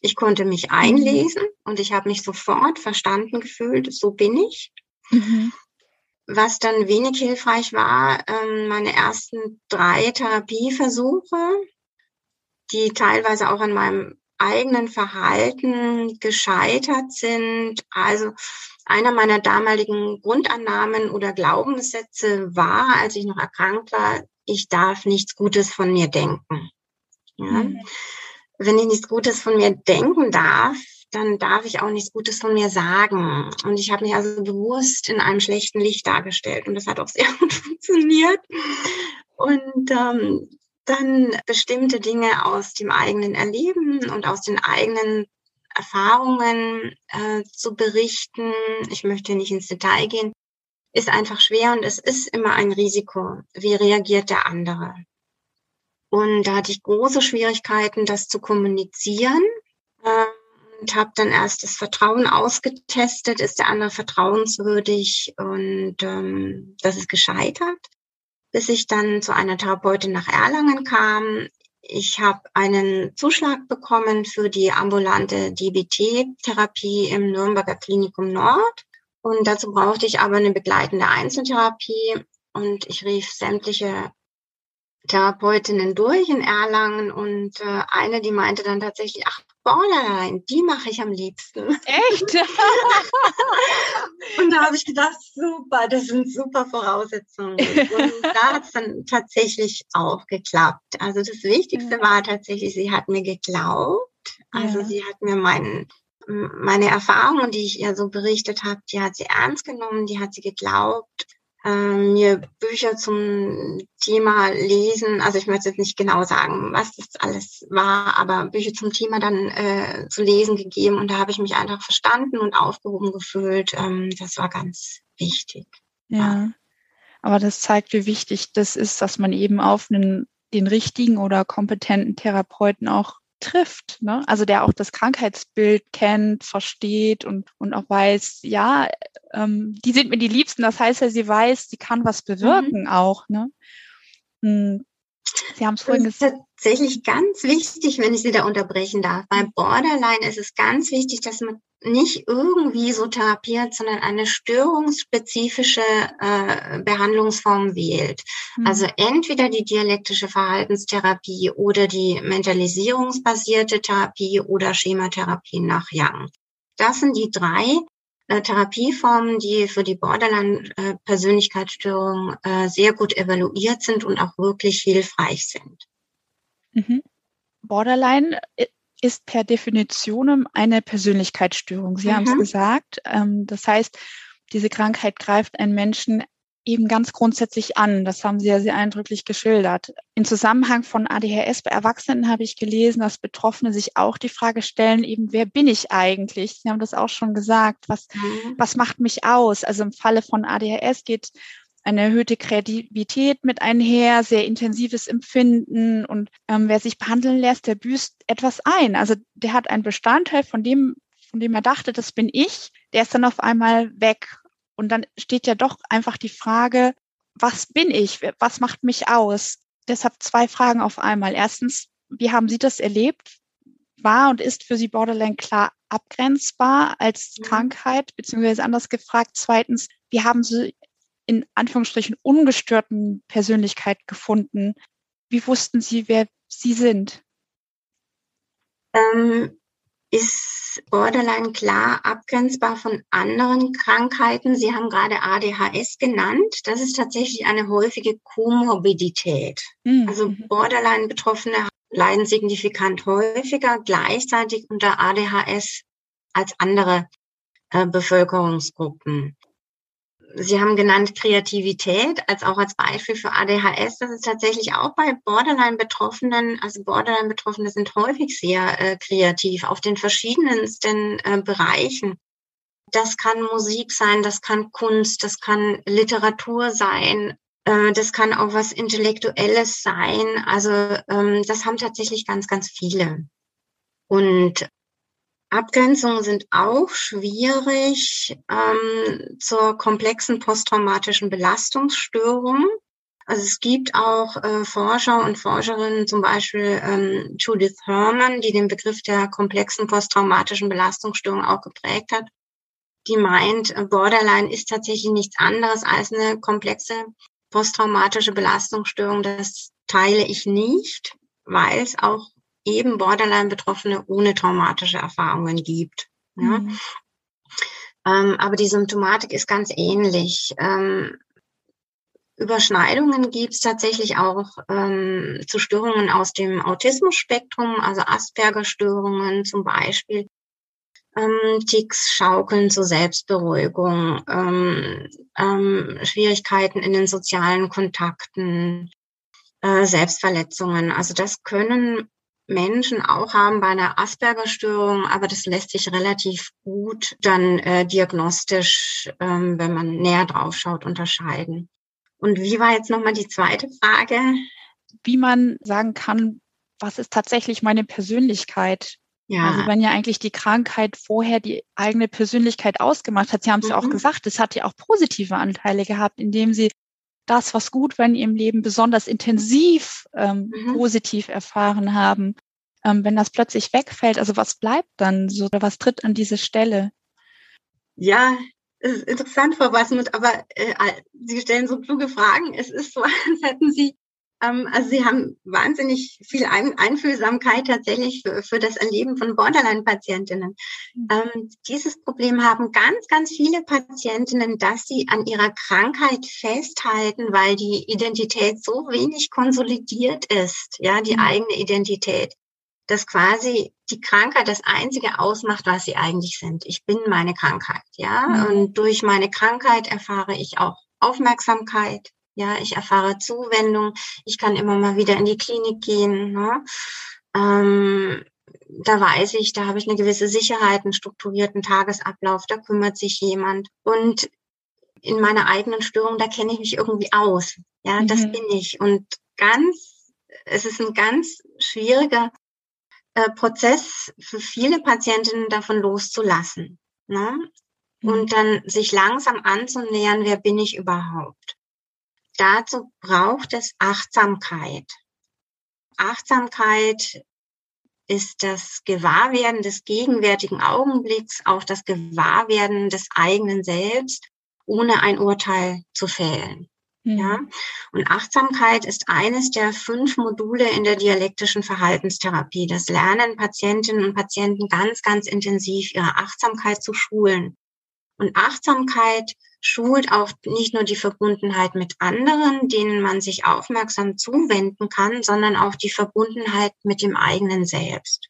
Ich konnte mich einlesen und ich habe mich sofort verstanden gefühlt, so bin ich. Mhm. Was dann wenig hilfreich war, ähm, meine ersten drei Therapieversuche, die teilweise auch an meinem eigenen Verhalten gescheitert sind. Also einer meiner damaligen Grundannahmen oder Glaubenssätze war, als ich noch erkrankt war, ich darf nichts Gutes von mir denken. Ja? Mhm. Wenn ich nichts Gutes von mir denken darf, dann darf ich auch nichts Gutes von mir sagen. Und ich habe mich also bewusst in einem schlechten Licht dargestellt. Und das hat auch *laughs* sehr gut funktioniert. Und ähm, dann bestimmte Dinge aus dem eigenen Erleben und aus den eigenen Erfahrungen äh, zu berichten. Ich möchte nicht ins Detail gehen. Ist einfach schwer und es ist immer ein Risiko. Wie reagiert der andere? Und da hatte ich große Schwierigkeiten, das zu kommunizieren. Äh, und habe dann erst das Vertrauen ausgetestet, ist der andere vertrauenswürdig und ähm, das ist gescheitert, bis ich dann zu einer Therapeutin nach Erlangen kam. Ich habe einen Zuschlag bekommen für die ambulante DBT-Therapie im Nürnberger Klinikum Nord. Und dazu brauchte ich aber eine begleitende Einzeltherapie. Und ich rief sämtliche Therapeutinnen durch in Erlangen und äh, eine, die meinte dann tatsächlich, ach, Borderline, die mache ich am liebsten. Echt? *laughs* und da habe ich gedacht, super, das sind super Voraussetzungen. Und da hat es dann tatsächlich auch geklappt. Also das Wichtigste war tatsächlich, sie hat mir geglaubt. Also ja. sie hat mir meinen meine Erfahrungen, die ich ihr so berichtet habe, die hat sie ernst genommen, die hat sie geglaubt ähm, mir Bücher zum Thema lesen. Also ich möchte jetzt nicht genau sagen, was das alles war, aber Bücher zum Thema dann äh, zu lesen gegeben und da habe ich mich einfach verstanden und aufgehoben gefühlt. Ähm, das war ganz wichtig. Ja. ja. Aber das zeigt, wie wichtig das ist, dass man eben auf einen, den richtigen oder kompetenten Therapeuten auch trifft. Ne? Also der auch das Krankheitsbild kennt, versteht und, und auch weiß, ja, ähm, die sind mir die Liebsten. Das heißt ja, sie weiß, sie kann was bewirken mhm. auch. Ne? Hm. Sie haben es vorhin gesagt. Tatsächlich ganz wichtig, wenn ich Sie da unterbrechen darf. Bei Borderline ist es ganz wichtig, dass man nicht irgendwie so therapiert, sondern eine störungsspezifische äh, Behandlungsform wählt. Mhm. Also entweder die dialektische Verhaltenstherapie oder die mentalisierungsbasierte Therapie oder Schematherapie nach Young. Das sind die drei äh, Therapieformen, die für die Borderline-Persönlichkeitsstörung äh, sehr gut evaluiert sind und auch wirklich hilfreich sind. Mhm. Borderline äh, ist per Definition eine Persönlichkeitsstörung. Sie mhm. haben es gesagt. Ähm, das heißt, diese Krankheit greift einen Menschen eben ganz grundsätzlich an. Das haben Sie ja sehr eindrücklich geschildert. Im Zusammenhang von ADHS bei Erwachsenen habe ich gelesen, dass Betroffene sich auch die Frage stellen, eben, wer bin ich eigentlich? Sie haben das auch schon gesagt. Was, mhm. was macht mich aus? Also im Falle von ADHS geht eine erhöhte Kreativität mit einher, sehr intensives Empfinden und ähm, wer sich behandeln lässt, der büßt etwas ein. Also der hat einen Bestandteil von dem, von dem er dachte, das bin ich, der ist dann auf einmal weg. Und dann steht ja doch einfach die Frage, was bin ich? Was macht mich aus? Deshalb zwei Fragen auf einmal. Erstens, wie haben Sie das erlebt? War und ist für Sie Borderline klar abgrenzbar als mhm. Krankheit, beziehungsweise anders gefragt. Zweitens, wie haben Sie in Anführungsstrichen ungestörten Persönlichkeit gefunden? Wie wussten Sie, wer Sie sind? Ähm, ist Borderline klar abgrenzbar von anderen Krankheiten? Sie haben gerade ADHS genannt. Das ist tatsächlich eine häufige Komorbidität. Mhm. Also Borderline-Betroffene leiden signifikant häufiger gleichzeitig unter ADHS als andere äh, Bevölkerungsgruppen. Sie haben genannt Kreativität als auch als Beispiel für ADHS. Das ist tatsächlich auch bei Borderline-Betroffenen. Also Borderline-Betroffene sind häufig sehr äh, kreativ auf den verschiedensten äh, Bereichen. Das kann Musik sein, das kann Kunst, das kann Literatur sein, äh, das kann auch was Intellektuelles sein. Also ähm, das haben tatsächlich ganz, ganz viele. Und Abgrenzungen sind auch schwierig ähm, zur komplexen posttraumatischen Belastungsstörung. Also es gibt auch äh, Forscher und Forscherinnen, zum Beispiel ähm, Judith Herman, die den Begriff der komplexen posttraumatischen Belastungsstörung auch geprägt hat, die meint, äh, Borderline ist tatsächlich nichts anderes als eine komplexe posttraumatische Belastungsstörung. Das teile ich nicht, weil es auch eben Borderline-Betroffene ohne traumatische Erfahrungen gibt. Ja? Mhm. Ähm, aber die Symptomatik ist ganz ähnlich. Ähm, Überschneidungen gibt es tatsächlich auch ähm, zu Störungen aus dem Autismus-Spektrum, also Asperger-Störungen zum Beispiel, ähm, Ticks, Schaukeln zur Selbstberuhigung, ähm, ähm, Schwierigkeiten in den sozialen Kontakten, äh, Selbstverletzungen. Also das können Menschen auch haben bei einer Asperger-Störung, aber das lässt sich relativ gut dann äh, diagnostisch, ähm, wenn man näher drauf schaut, unterscheiden. Und wie war jetzt nochmal die zweite Frage? Wie man sagen kann, was ist tatsächlich meine Persönlichkeit? Ja. Also wenn ja eigentlich die Krankheit vorher die eigene Persönlichkeit ausgemacht hat, Sie haben es mhm. ja auch mhm. gesagt, es hat ja auch positive Anteile gehabt, indem Sie das, was gut war in ihrem Leben, besonders intensiv ähm, mhm. positiv erfahren haben. Ähm, wenn das plötzlich wegfällt, also was bleibt dann so oder was tritt an diese Stelle? Ja, es ist interessant, Frau Wasmuth, aber äh, Sie stellen so kluge Fragen. Es ist so, *laughs* als hätten Sie also Sie haben wahnsinnig viel Einfühlsamkeit tatsächlich für, für das Erleben von Borderline-Patientinnen. Mhm. Ähm, dieses Problem haben ganz, ganz viele Patientinnen, dass sie an ihrer Krankheit festhalten, weil die Identität so wenig konsolidiert ist, ja, die mhm. eigene Identität, dass quasi die Krankheit das einzige ausmacht, was sie eigentlich sind. Ich bin meine Krankheit, ja, mhm. und durch meine Krankheit erfahre ich auch Aufmerksamkeit, ja, ich erfahre Zuwendung. Ich kann immer mal wieder in die Klinik gehen. Ne? Ähm, da weiß ich, da habe ich eine gewisse Sicherheit, einen strukturierten Tagesablauf, da kümmert sich jemand. Und in meiner eigenen Störung, da kenne ich mich irgendwie aus. Ja, mhm. das bin ich. Und ganz, es ist ein ganz schwieriger äh, Prozess für viele Patientinnen davon loszulassen. Ne? Mhm. Und dann sich langsam anzunähern, wer bin ich überhaupt? Dazu braucht es Achtsamkeit. Achtsamkeit ist das Gewahrwerden des gegenwärtigen Augenblicks, auch das Gewahrwerden des eigenen Selbst, ohne ein Urteil zu fällen. Mhm. Ja, und Achtsamkeit ist eines der fünf Module in der dialektischen Verhaltenstherapie. Das lernen Patientinnen und Patienten ganz, ganz intensiv, ihre Achtsamkeit zu schulen. Und Achtsamkeit schult auch nicht nur die Verbundenheit mit anderen, denen man sich aufmerksam zuwenden kann, sondern auch die Verbundenheit mit dem eigenen Selbst.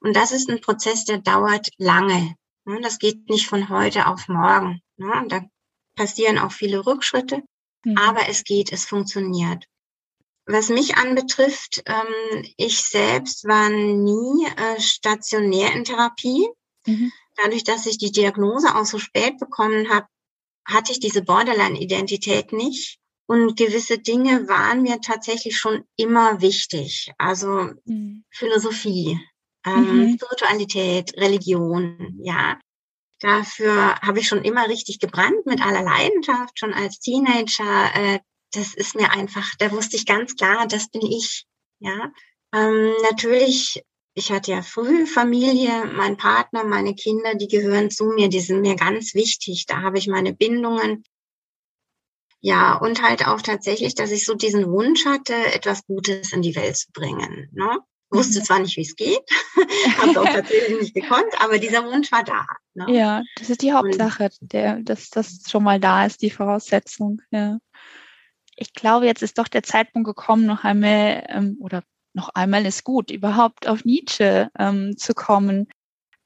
Und das ist ein Prozess, der dauert lange. Das geht nicht von heute auf morgen. Da passieren auch viele Rückschritte. mhm. aber es geht, es funktioniert. Was mich anbetrifft, ähm, ich selbst war nie äh, stationär in Therapie. Mhm. Dadurch, dass ich die Diagnose auch so spät bekommen habe, hatte ich diese Borderline-Identität nicht. Und gewisse Dinge waren mir tatsächlich schon immer wichtig. Also mhm. Philosophie, ähm, mhm. Spiritualität, Religion, ja. Dafür habe ich schon immer richtig gebrannt mit aller Leidenschaft, schon als Teenager. Äh, das ist mir einfach, da wusste ich ganz klar, das bin ich. Ja, ähm, natürlich, ich hatte ja früh Familie, mein Partner, meine Kinder, die gehören zu mir, die sind mir ganz wichtig. Da habe ich meine Bindungen. Ja, und halt auch tatsächlich, dass ich so diesen Wunsch hatte, etwas Gutes in die Welt zu bringen. Ne? Wusste mhm. zwar nicht, wie es geht, *laughs* habe es auch tatsächlich nicht gekonnt, aber dieser Wunsch war da. Ne? Ja, das ist die Hauptsache, der, dass das schon mal da ist, die Voraussetzung. Ja. Ich glaube, jetzt ist doch der Zeitpunkt gekommen, noch einmal ähm, oder noch einmal ist gut, überhaupt auf Nietzsche ähm, zu kommen.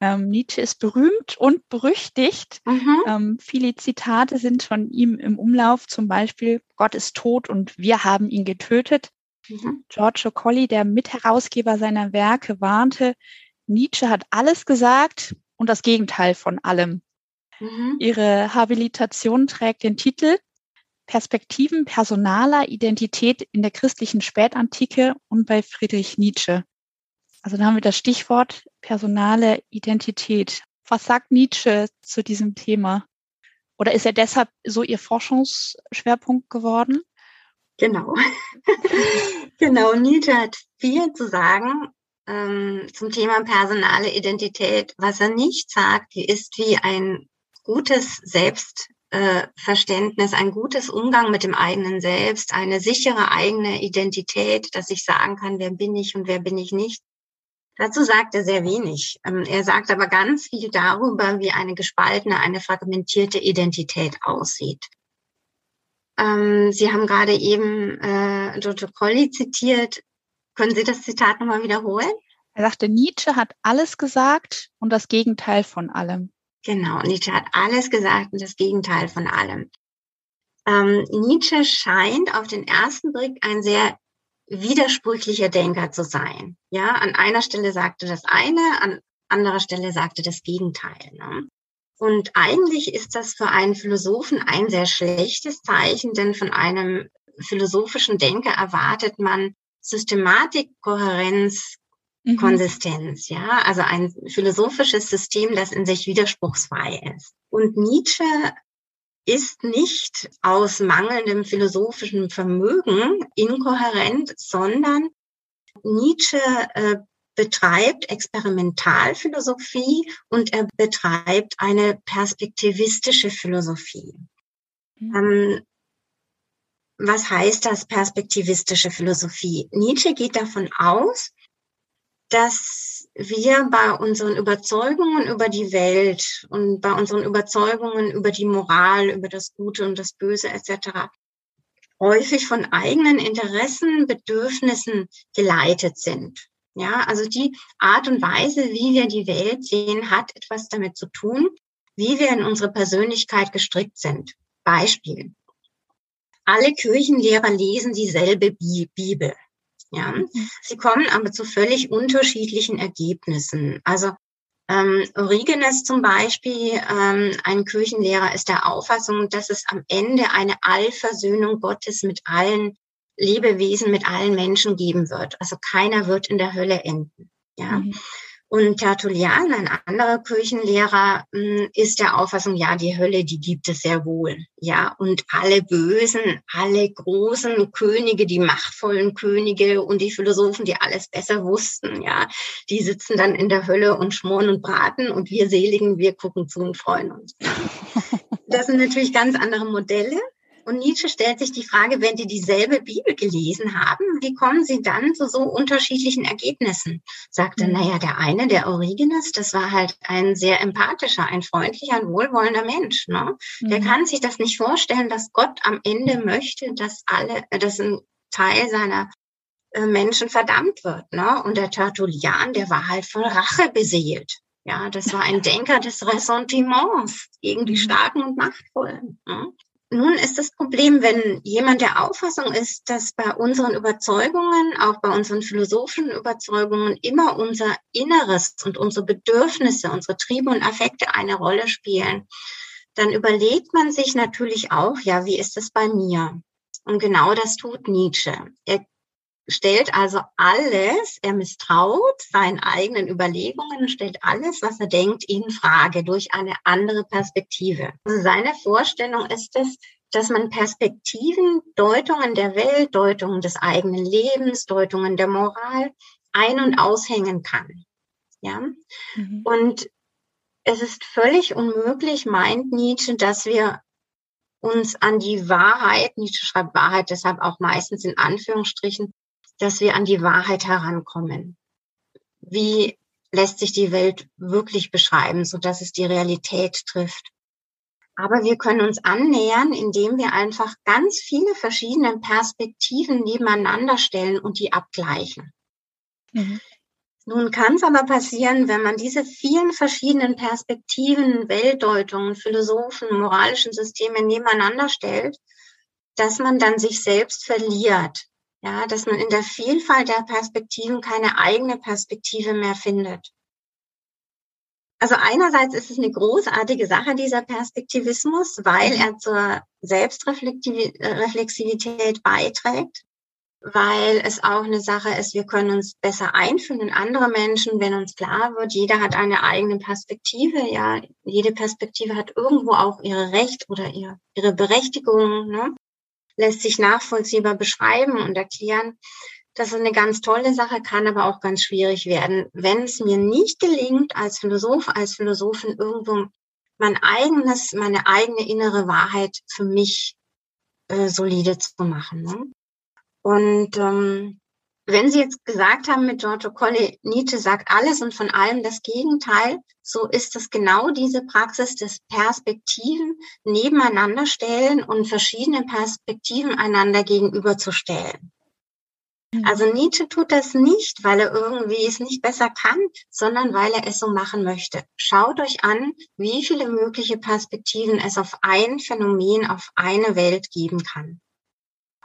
Ähm, Nietzsche ist berühmt und berüchtigt. Mhm. Ähm, viele Zitate sind von ihm im Umlauf, zum Beispiel Gott ist tot und wir haben ihn getötet. Mhm. Giorgio Colli, der Mitherausgeber seiner Werke, warnte, Nietzsche hat alles gesagt und das Gegenteil von allem. Mhm. Ihre Habilitation trägt den Titel Perspektiven personaler Identität in der christlichen Spätantike und bei Friedrich Nietzsche. Also da haben wir das Stichwort personale Identität. Was sagt Nietzsche zu diesem Thema? Oder ist er deshalb so Ihr Forschungsschwerpunkt geworden? Genau. *laughs* genau, Nietzsche hat viel zu sagen ähm, zum Thema personale Identität. Was er nicht sagt, ist wie ein gutes Selbstverständnis, äh, ein gutes Umgang mit dem eigenen Selbst, eine sichere eigene Identität, dass ich sagen kann, wer bin ich und wer bin ich nicht. Dazu sagt er sehr wenig. Ähm, er sagt aber ganz viel darüber, wie eine gespaltene, eine fragmentierte Identität aussieht. Ähm, Sie haben gerade eben äh, Giorgio Colli zitiert. Können Sie das Zitat nochmal wiederholen? Er sagte, Nietzsche hat alles gesagt und das Gegenteil von allem. Genau, Nietzsche hat alles gesagt und das Gegenteil von allem. Ähm, Nietzsche scheint auf den ersten Blick ein sehr widersprüchlicher Denker zu sein. Ja, an einer Stelle sagte das eine, an anderer Stelle sagte das Gegenteil. Ne? Und eigentlich ist das für einen Philosophen ein sehr schlechtes Zeichen, denn von einem philosophischen Denker erwartet man Systematik, Kohärenz, mhm. Konsistenz, ja, also ein philosophisches System, das in sich widerspruchsfrei ist. Und Nietzsche ist nicht aus mangelndem philosophischen Vermögen inkohärent, sondern Nietzsche äh, betreibt Experimentalphilosophie und er betreibt eine perspektivistische Philosophie. Mhm. Ähm, was heißt das perspektivistische Philosophie? Nietzsche geht davon aus, dass wir bei unseren Überzeugungen über die Welt und bei unseren Überzeugungen über die Moral, über das Gute und das Böse etc. häufig von eigenen Interessen, Bedürfnissen geleitet sind. Ja, also die Art und Weise, wie wir die Welt sehen, hat etwas damit zu tun, wie wir in unsere Persönlichkeit gestrickt sind. Beispiel. Alle Kirchenlehrer lesen dieselbe Bibel. Ja, mhm. sie kommen aber zu völlig unterschiedlichen Ergebnissen. Also ähm, Origenes zum Beispiel, ähm, ein Kirchenlehrer, ist der Auffassung, dass es am Ende eine Allversöhnung Gottes mit allen Lebewesen mit allen Menschen geben wird. Also keiner wird in der Hölle enden. Ja. Mhm. Und Tertullian, ein anderer Kirchenlehrer, hm, ist der Auffassung, ja, die Hölle, die gibt es sehr wohl. Ja, und alle Bösen, alle großen Könige, die machtvollen Könige und die Philosophen, die alles besser wussten, ja, die sitzen dann in der Hölle und schmoren und braten und wir Seligen, wir gucken zu und freuen uns. *laughs* Das sind natürlich ganz andere Modelle. Und Nietzsche stellt sich die Frage, wenn die dieselbe Bibel gelesen haben, wie kommen sie dann zu so unterschiedlichen Ergebnissen? Sagte, mhm. naja, der eine, der Origenes, das war halt ein sehr empathischer, ein freundlicher, ein wohlwollender Mensch. Ne? Mhm. Der kann sich das nicht vorstellen, dass Gott am Ende möchte, dass alle, dass ein Teil seiner äh, Menschen verdammt wird. Ne? Und der Tertullian, der war halt von Rache beseelt. Ja, das war ein *laughs* Denker des Ressentiments gegen die mhm. Starken und Machtvollen. Ne? Nun ist das Problem, wenn jemand der Auffassung ist, dass bei unseren Überzeugungen, auch bei unseren philosophischen Überzeugungen, immer unser Inneres und unsere Bedürfnisse, unsere Triebe und Affekte eine Rolle spielen, dann überlegt man sich natürlich auch, ja, wie ist das bei mir? Und genau das tut Nietzsche. Er stellt also alles, er misstraut seinen eigenen Überlegungen, stellt alles, was er denkt, in Frage durch eine andere Perspektive. Also seine Vorstellung ist es, dass man Perspektiven, Deutungen der Welt, Deutungen des eigenen Lebens, Deutungen der Moral ein- und aushängen kann. Ja. Mhm. Und es ist völlig unmöglich, meint Nietzsche, dass wir uns an die Wahrheit, Nietzsche schreibt Wahrheit deshalb auch meistens in Anführungsstrichen, dass wir an die Wahrheit herankommen. Wie lässt sich die Welt wirklich beschreiben, so dass es die Realität trifft? Aber wir können uns annähern, indem wir einfach ganz viele verschiedene Perspektiven nebeneinander stellen und die abgleichen. Mhm. Nun kann es aber passieren, wenn man diese vielen verschiedenen Perspektiven, Weltdeutungen, Philosophen, moralischen Systeme nebeneinander stellt, dass man dann sich selbst verliert. Ja, dass man in der Vielfalt der Perspektiven keine eigene Perspektive mehr findet. Also einerseits ist es eine großartige Sache, dieser Perspektivismus, weil er zur Selbstreflexivität beiträgt, weil es auch eine Sache ist, wir können uns besser einfühlen in andere Menschen, wenn uns klar wird, jeder hat eine eigene Perspektive, ja, jede Perspektive hat irgendwo auch ihre Recht oder ihre, ihre Berechtigung. Ne? Lässt sich nachvollziehbar beschreiben und erklären. Das ist eine ganz tolle Sache, kann aber auch ganz schwierig werden, wenn es mir nicht gelingt, als Philosoph, als Philosophin irgendwo mein eigenes, meine eigene innere Wahrheit für mich äh, solide zu machen. Ne? Und ähm, wenn Sie jetzt gesagt haben mit Giorgio Colli, Nietzsche sagt alles und von allem das Gegenteil, so ist es genau diese Praxis des Perspektiven nebeneinander stellen und verschiedene Perspektiven einander gegenüberzustellen. Mhm. Also Nietzsche tut das nicht, weil er irgendwie es nicht besser kann, sondern weil er es so machen möchte. Schaut euch an, wie viele mögliche Perspektiven es auf ein Phänomen, auf eine Welt geben kann.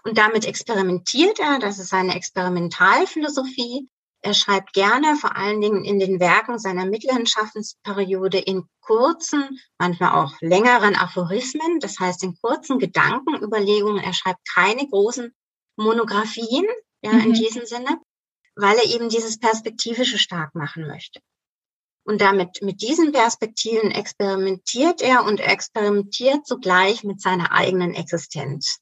Und damit experimentiert er, das ist seine Experimentalphilosophie. Er schreibt gerne, vor allen Dingen in den Werken seiner mittleren Schaffensperiode, in kurzen, manchmal auch längeren Aphorismen, das heißt in kurzen Gedankenüberlegungen. Er schreibt keine großen Monographien, ja, mhm. in diesem Sinne, weil er eben dieses Perspektivische stark machen möchte. Und damit, mit diesen Perspektiven experimentiert er und experimentiert zugleich mit seiner eigenen Existenz.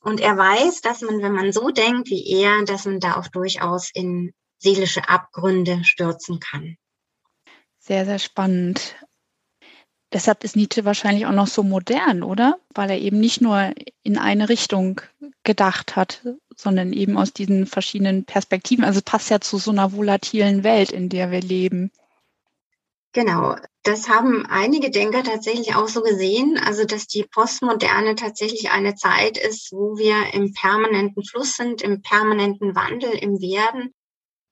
Und er weiß, dass man, wenn man so denkt wie er, dass man da auch durchaus in seelische Abgründe stürzen kann. Sehr, sehr spannend. Deshalb ist Nietzsche wahrscheinlich auch noch so modern, oder? Weil er eben nicht nur in eine Richtung gedacht hat, sondern eben aus diesen verschiedenen Perspektiven. Also passt ja zu so einer volatilen Welt, in der wir leben. Genau, das haben einige Denker tatsächlich auch so gesehen, also dass die Postmoderne tatsächlich eine Zeit ist, wo wir im permanenten Fluss sind, im permanenten Wandel, im Werden,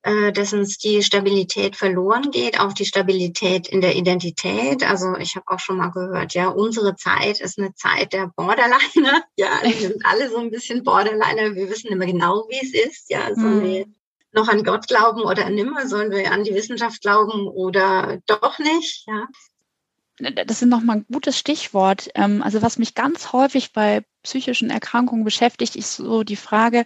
äh, dass uns die Stabilität verloren geht, auch die Stabilität in der Identität. Also ich habe auch schon mal gehört, ja, unsere Zeit ist eine Zeit der Borderliner. *laughs* Ja, wir sind alle so ein bisschen Borderliner. Wir wissen immer genau, wie es ist. Ja, so mhm. wir noch an Gott glauben oder nimmer? Sollen wir an die Wissenschaft glauben oder doch nicht? Ja. Das ist nochmal ein gutes Stichwort. Ähm, also was mich ganz häufig bei psychischen Erkrankungen beschäftigt, ist so die Frage,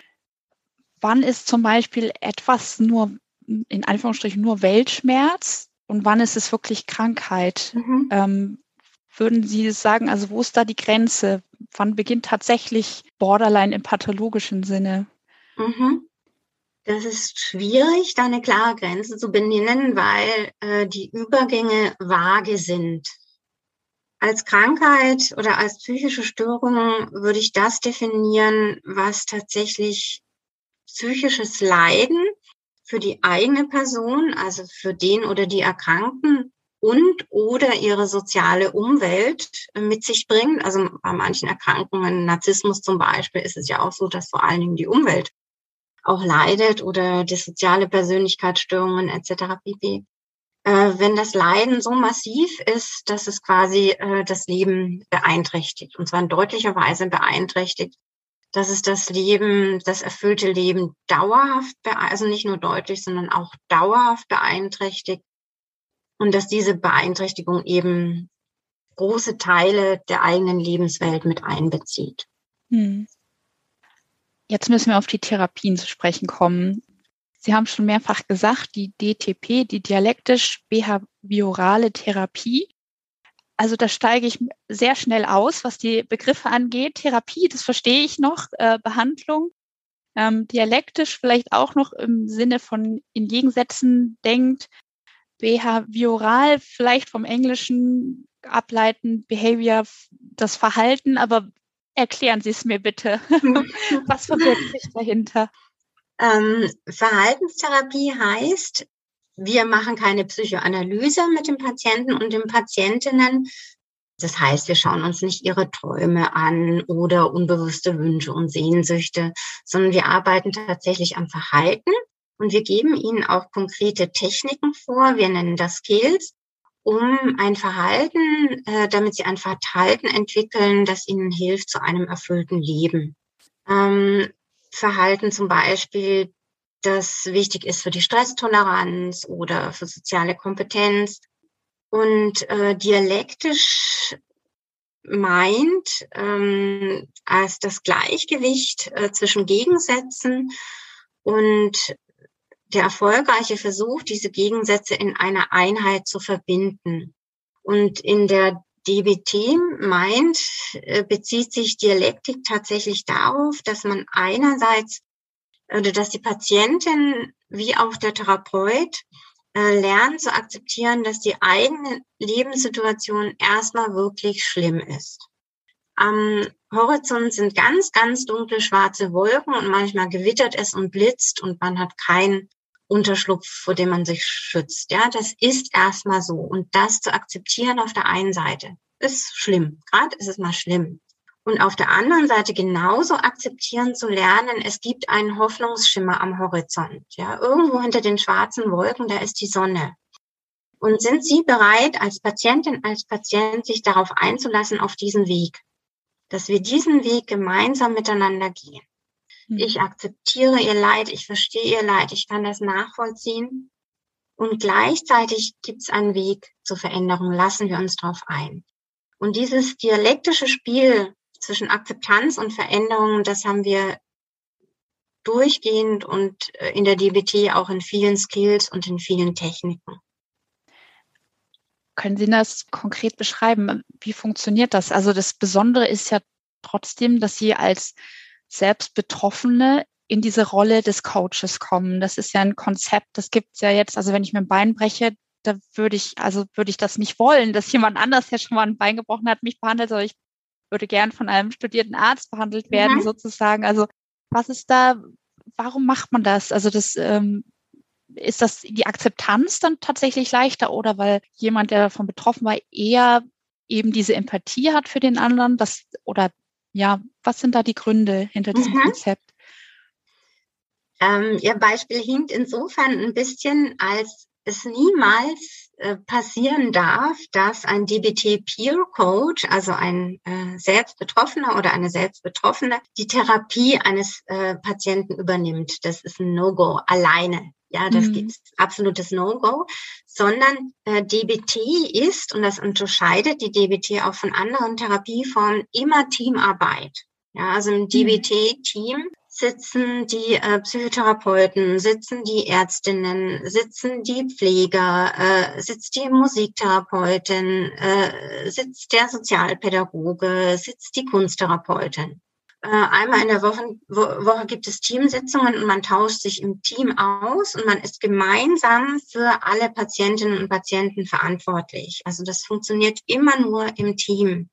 wann ist zum Beispiel etwas nur, in Anführungsstrichen, nur Weltschmerz und wann ist es wirklich Krankheit? Mhm. Ähm, würden Sie sagen, also wo ist da die Grenze? Wann beginnt tatsächlich Borderline im pathologischen Sinne? Mhm. Das ist schwierig, da eine klare Grenze zu benennen, weil äh, die Übergänge vage sind. Als Krankheit oder als psychische Störung würde ich das definieren, was tatsächlich psychisches Leiden für die eigene Person, also für den oder die Erkrankten und oder ihre soziale Umwelt mit sich bringt. Also bei manchen Erkrankungen, Narzissmus zum Beispiel, ist es ja auch so, dass vor allen Dingen die Umwelt auch leidet oder die soziale Persönlichkeitsstörungen etc. pp. äh, wenn das Leiden so massiv ist, dass es quasi äh, das Leben beeinträchtigt, und zwar in deutlicher Weise beeinträchtigt, dass es das Leben, das erfüllte Leben dauerhaft, also nicht nur deutlich, sondern auch dauerhaft beeinträchtigt und dass diese Beeinträchtigung eben große Teile der eigenen Lebenswelt mit einbezieht. Hm. Jetzt müssen wir auf die Therapien zu sprechen kommen. Sie haben schon mehrfach gesagt, die DTP, die dialektisch-behaviorale Therapie. Also da steige ich sehr schnell aus, was die Begriffe angeht. Therapie, das verstehe ich noch, äh, Behandlung. Ähm, dialektisch vielleicht auch noch im Sinne von in Gegensätzen denkt. Behavioral vielleicht vom Englischen ableiten, Behavior, das Verhalten, aber erklären Sie es mir bitte. *laughs* Was verbirgt sich dahinter? Ähm, Verhaltenstherapie heißt, wir machen keine Psychoanalyse mit dem Patienten und den Patientinnen. Das heißt, wir schauen uns nicht ihre Träume an oder unbewusste Wünsche und Sehnsüchte, sondern wir arbeiten tatsächlich am Verhalten und wir geben ihnen auch konkrete Techniken vor. Wir nennen das Skills, um ein Verhalten, äh, damit sie ein Verhalten entwickeln, das ihnen hilft zu einem erfüllten Leben. Ähm, Verhalten zum Beispiel, das wichtig ist für die Stresstoleranz oder für soziale Kompetenz. Und äh, dialektisch meint ähm, als das Gleichgewicht äh, zwischen Gegensätzen und der erfolgreiche Versuch, diese Gegensätze in einer Einheit zu verbinden. Und in der DBT meint, äh, bezieht sich Dialektik tatsächlich darauf, dass man einerseits oder dass die Patientin wie auch der Therapeut äh, lernen zu akzeptieren, dass die eigene Lebenssituation erstmal wirklich schlimm ist. Am Horizont sind ganz, ganz dunkle schwarze Wolken und manchmal gewittert es und blitzt und man hat keinen Unterschlupf, vor dem man sich schützt. Ja, das ist erstmal so. Und das zu akzeptieren auf der einen Seite ist schlimm. Gerade ist es mal schlimm. Und auf der anderen Seite genauso akzeptieren zu lernen, es gibt einen Hoffnungsschimmer am Horizont. Ja, irgendwo hinter den schwarzen Wolken, da ist die Sonne. Und sind Sie bereit, als Patientin, als Patient, sich darauf einzulassen, auf diesen Weg? Dass wir diesen Weg gemeinsam miteinander gehen. Mhm. Ich akzeptiere ihr Leid, ich verstehe ihr Leid, ich kann das nachvollziehen. Und gleichzeitig gibt es einen Weg zur Veränderung, lassen wir uns darauf ein. Und dieses dialektische Spiel zwischen Akzeptanz und Veränderung, das haben wir durchgehend und äh, in der DBT auch in vielen Skills und in vielen Techniken. Können Sie das konkret beschreiben? Wie funktioniert das? Also das Besondere ist ja trotzdem, dass Sie als selbst Betroffene in diese Rolle des Coaches kommen. Das ist ja ein Konzept, das gibt es ja jetzt. Also wenn ich mir ein Bein breche, da würde ich, also würde ich das nicht wollen, dass jemand anders, der schon mal ein Bein gebrochen hat, mich behandelt, sondern ich würde gern von einem studierten Arzt behandelt werden, mhm. sozusagen. Also was ist da, warum macht man das? Also das, ähm, ist das die Akzeptanz dann tatsächlich leichter oder weil jemand, der davon betroffen war, eher eben diese Empathie hat für den anderen, das oder ja, was sind da die Gründe hinter diesem mhm. Konzept? Ähm, Ihr Beispiel hinkt insofern ein bisschen, als es niemals äh, passieren darf, dass ein DBT Peer Coach, also ein äh, Selbstbetroffener oder eine Selbstbetroffene, die Therapie eines äh, Patienten übernimmt. Das ist ein No-Go alleine. Ja, das mhm. gibt absolutes No-Go, sondern äh, DBT ist, und das unterscheidet die DBT auch von anderen Therapieformen, immer Teamarbeit. Ja, also im mhm. DBT-Team sitzen die äh, Psychotherapeuten, sitzen die Ärztinnen, sitzen die Pfleger, äh, sitzt die Musiktherapeutin, äh, sitzt der Sozialpädagoge, sitzt die Kunsttherapeutin. Äh, einmal in der Woche, Woche gibt es Teamsitzungen und man tauscht sich im Team aus und man ist gemeinsam für alle Patientinnen und Patienten verantwortlich. Also das funktioniert immer nur im Team.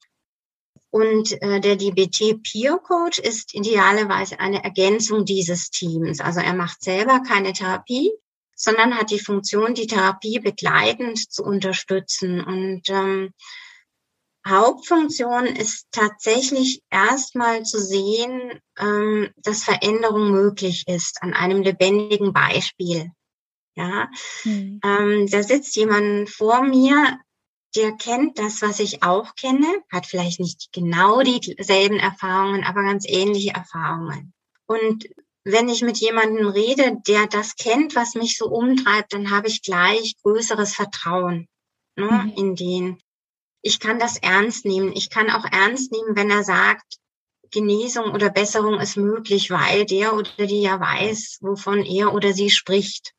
Und äh, der DBT Peer Coach ist idealerweise eine Ergänzung dieses Teams. Also er macht selber keine Therapie, sondern hat die Funktion, die Therapie begleitend zu unterstützen. Und ähm, Hauptfunktion ist tatsächlich erstmal zu sehen, ähm, dass Veränderung möglich ist an einem lebendigen Beispiel. Ja, mhm. ähm, da sitzt jemand vor mir, der kennt das, was ich auch kenne, hat vielleicht nicht genau dieselben Erfahrungen, aber ganz ähnliche Erfahrungen. Und wenn ich mit jemandem rede, der das kennt, was mich so umtreibt, dann habe ich gleich größeres Vertrauen ne, mhm. in den. Ich kann das ernst nehmen. Ich kann auch ernst nehmen, wenn er sagt, Genesung oder Besserung ist möglich, weil der oder die ja weiß, wovon er oder sie spricht.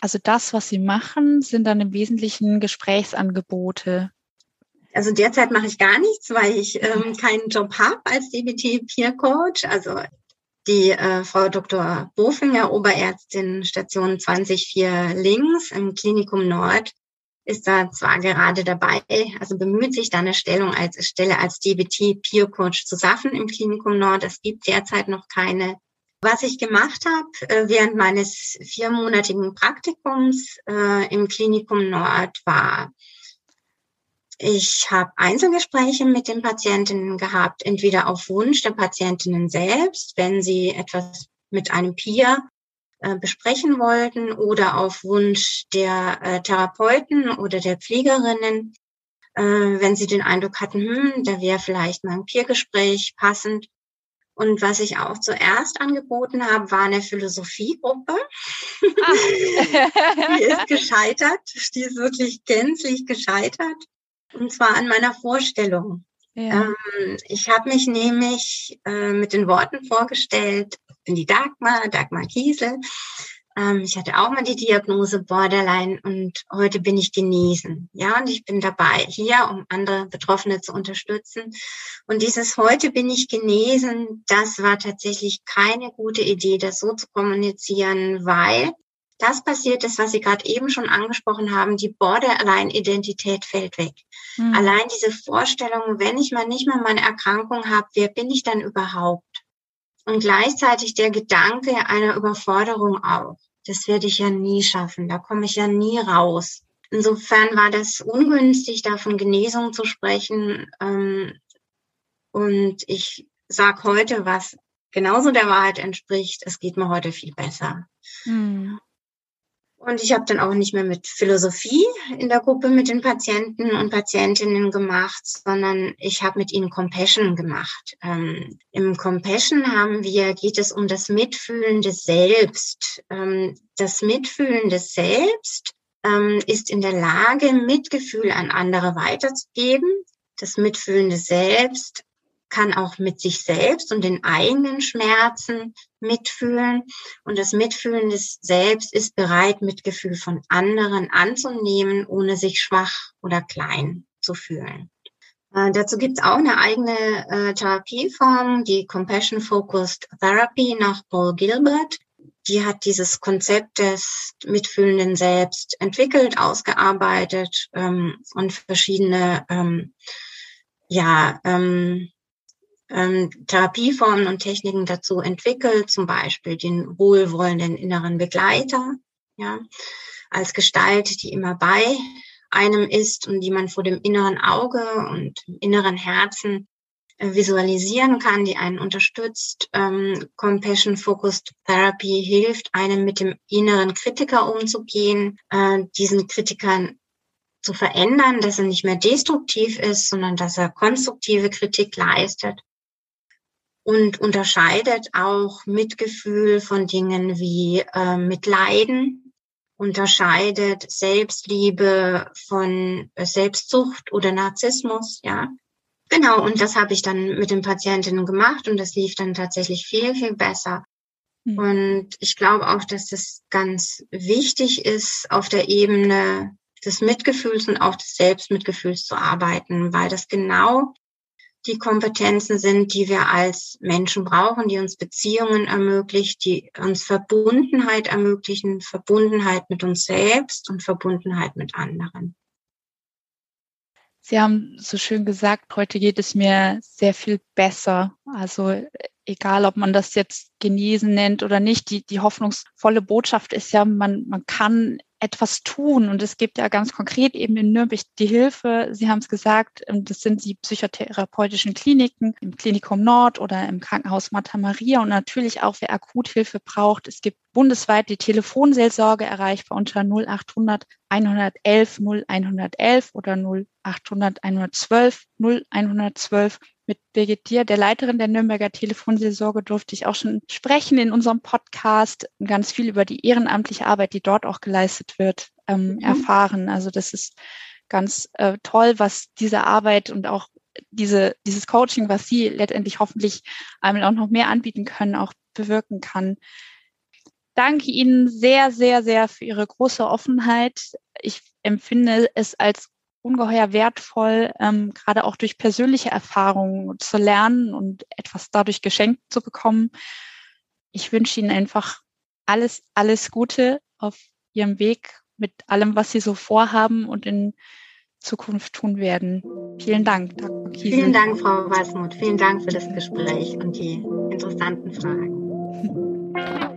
Also das, was Sie machen, sind dann im Wesentlichen Gesprächsangebote. Also derzeit mache ich gar nichts, weil ich ähm, keinen Job habe als DBT Peer Coach. Also die äh, Frau Dr. Bofinger, Oberärztin Station 204 links im Klinikum Nord, ist da zwar gerade dabei, also bemüht sich da eine Stellung als Stelle als DBT Peer Coach zu schaffen im Klinikum Nord. Es gibt derzeit noch keine. Was ich gemacht habe äh, während meines viermonatigen Praktikums äh, im Klinikum Nord war ich habe Einzelgespräche mit den Patientinnen gehabt, entweder auf Wunsch der Patientinnen selbst, wenn sie etwas mit einem Peer äh, besprechen wollten oder auf Wunsch der äh, Therapeuten oder der Pflegerinnen, äh, wenn sie den Eindruck hatten, hm, da wäre vielleicht mal ein Peergespräch passend. Und was ich auch zuerst angeboten habe, war eine Philosophiegruppe. Ah. *laughs* die ist gescheitert. Die ist wirklich gänzlich gescheitert. Und zwar an meiner Vorstellung. Ja. Ähm, ich habe mich nämlich äh, mit den Worten vorgestellt, ich bin die Dagmar, Dagmar Kiesel. Ähm, ich hatte auch mal die Diagnose Borderline und heute bin ich genesen. Ja, und ich bin dabei hier, um andere Betroffene zu unterstützen. Und dieses heute bin ich genesen, das war tatsächlich keine gute Idee, das so zu kommunizieren, weil das passiert ist, was Sie gerade eben schon angesprochen haben, die Borderline-Identität fällt weg. Mhm. Allein diese Vorstellung, wenn ich mal nicht mehr meine Erkrankung habe, wer bin ich dann überhaupt? Und gleichzeitig der Gedanke einer Überforderung auch. Das werde ich ja nie schaffen, da komme ich ja nie raus. Insofern war das ungünstig, da von Genesung zu sprechen. Ähm, und ich sage heute, was genauso der Wahrheit entspricht, es geht mir heute viel besser. Mhm. Und ich habe dann auch nicht mehr mit Philosophie in der Gruppe mit den Patienten und Patientinnen gemacht, sondern ich habe mit ihnen Compassion gemacht. Ähm, Im Compassion haben wir, geht es um das Mitfühlen des Selbst. Ähm, das Mitfühlen des Selbst ähm, ist in der Lage, Mitgefühl an andere weiterzugeben. Das Mitfühlen des Selbst kann auch mit sich selbst und den eigenen Schmerzen mitfühlen. Und das Mitfühlen des Selbst ist bereit, Mitgefühl von anderen anzunehmen, ohne sich schwach oder klein zu fühlen. Äh, dazu gibt es auch eine eigene äh, Therapieform, die Compassion Focused Therapy nach Paul Gilbert. Die hat dieses Konzept des mitfühlenden Selbst entwickelt, ausgearbeitet ähm, und verschiedene ähm, ja, ähm, ähm, Therapieformen und Techniken dazu entwickelt, zum Beispiel den wohlwollenden inneren Begleiter, ja, als Gestalt, die immer bei einem ist und die man vor dem inneren Auge und inneren Herzen äh, visualisieren kann, die einen unterstützt. Ähm, Compassion Focused Therapy hilft einem mit dem inneren Kritiker umzugehen, äh, diesen Kritikern zu verändern, dass er nicht mehr destruktiv ist, sondern dass er konstruktive Kritik leistet und unterscheidet auch Mitgefühl von Dingen wie äh, Mitleiden, unterscheidet Selbstliebe von Selbstsucht oder Narzissmus, ja. Genau, und das habe ich dann mit den Patientinnen gemacht und das lief dann tatsächlich viel, viel besser. Mhm. Und ich glaube auch, dass das ganz wichtig ist, auf der Ebene des Mitgefühls und auch des Selbstmitgefühls zu arbeiten, weil das genau die Kompetenzen sind, die wir als Menschen brauchen, die uns Beziehungen ermöglicht, die uns Verbundenheit ermöglichen, Verbundenheit mit uns selbst und Verbundenheit mit anderen. Sie haben so schön gesagt, heute geht es mir sehr viel besser. Also egal ob man das jetzt genesen nennt oder nicht, die, die hoffnungsvolle Botschaft ist ja, man, man kann etwas tun. Und es gibt ja ganz konkret eben in Nürnberg die Hilfe. Sie haben es gesagt, ähm, das sind die psychotherapeutischen Kliniken im Klinikum Nord oder im Krankenhaus Martha Maria und natürlich auch, wer Akuthilfe braucht. Es gibt bundesweit die Telefonseelsorge erreichbar unter 0800 111 0111 oder 0800 112 0112 mit Birgit Dier, der Leiterin der Nürnberger Telefonseelsorge, durfte ich auch schon sprechen in unserem Podcast und ganz viel über die ehrenamtliche Arbeit, die dort auch geleistet wird, ähm, mhm. erfahren. Also das ist ganz äh, toll, was diese Arbeit und auch diese, dieses Coaching, was Sie letztendlich hoffentlich einmal auch noch mehr anbieten können, auch bewirken kann. Danke Ihnen sehr, sehr, sehr für Ihre große Offenheit. Ich empfinde es als ungeheuer wertvoll, ähm, gerade auch durch persönliche Erfahrungen zu lernen und etwas dadurch geschenkt zu bekommen. Ich wünsche Ihnen einfach alles, alles Gute auf Ihrem Weg mit allem, was Sie so vorhaben und in Zukunft tun werden. Vielen Dank. Kiesel. Vielen Dank, Frau Wasmuth. Vielen Dank für das Gespräch und die interessanten Fragen. *laughs*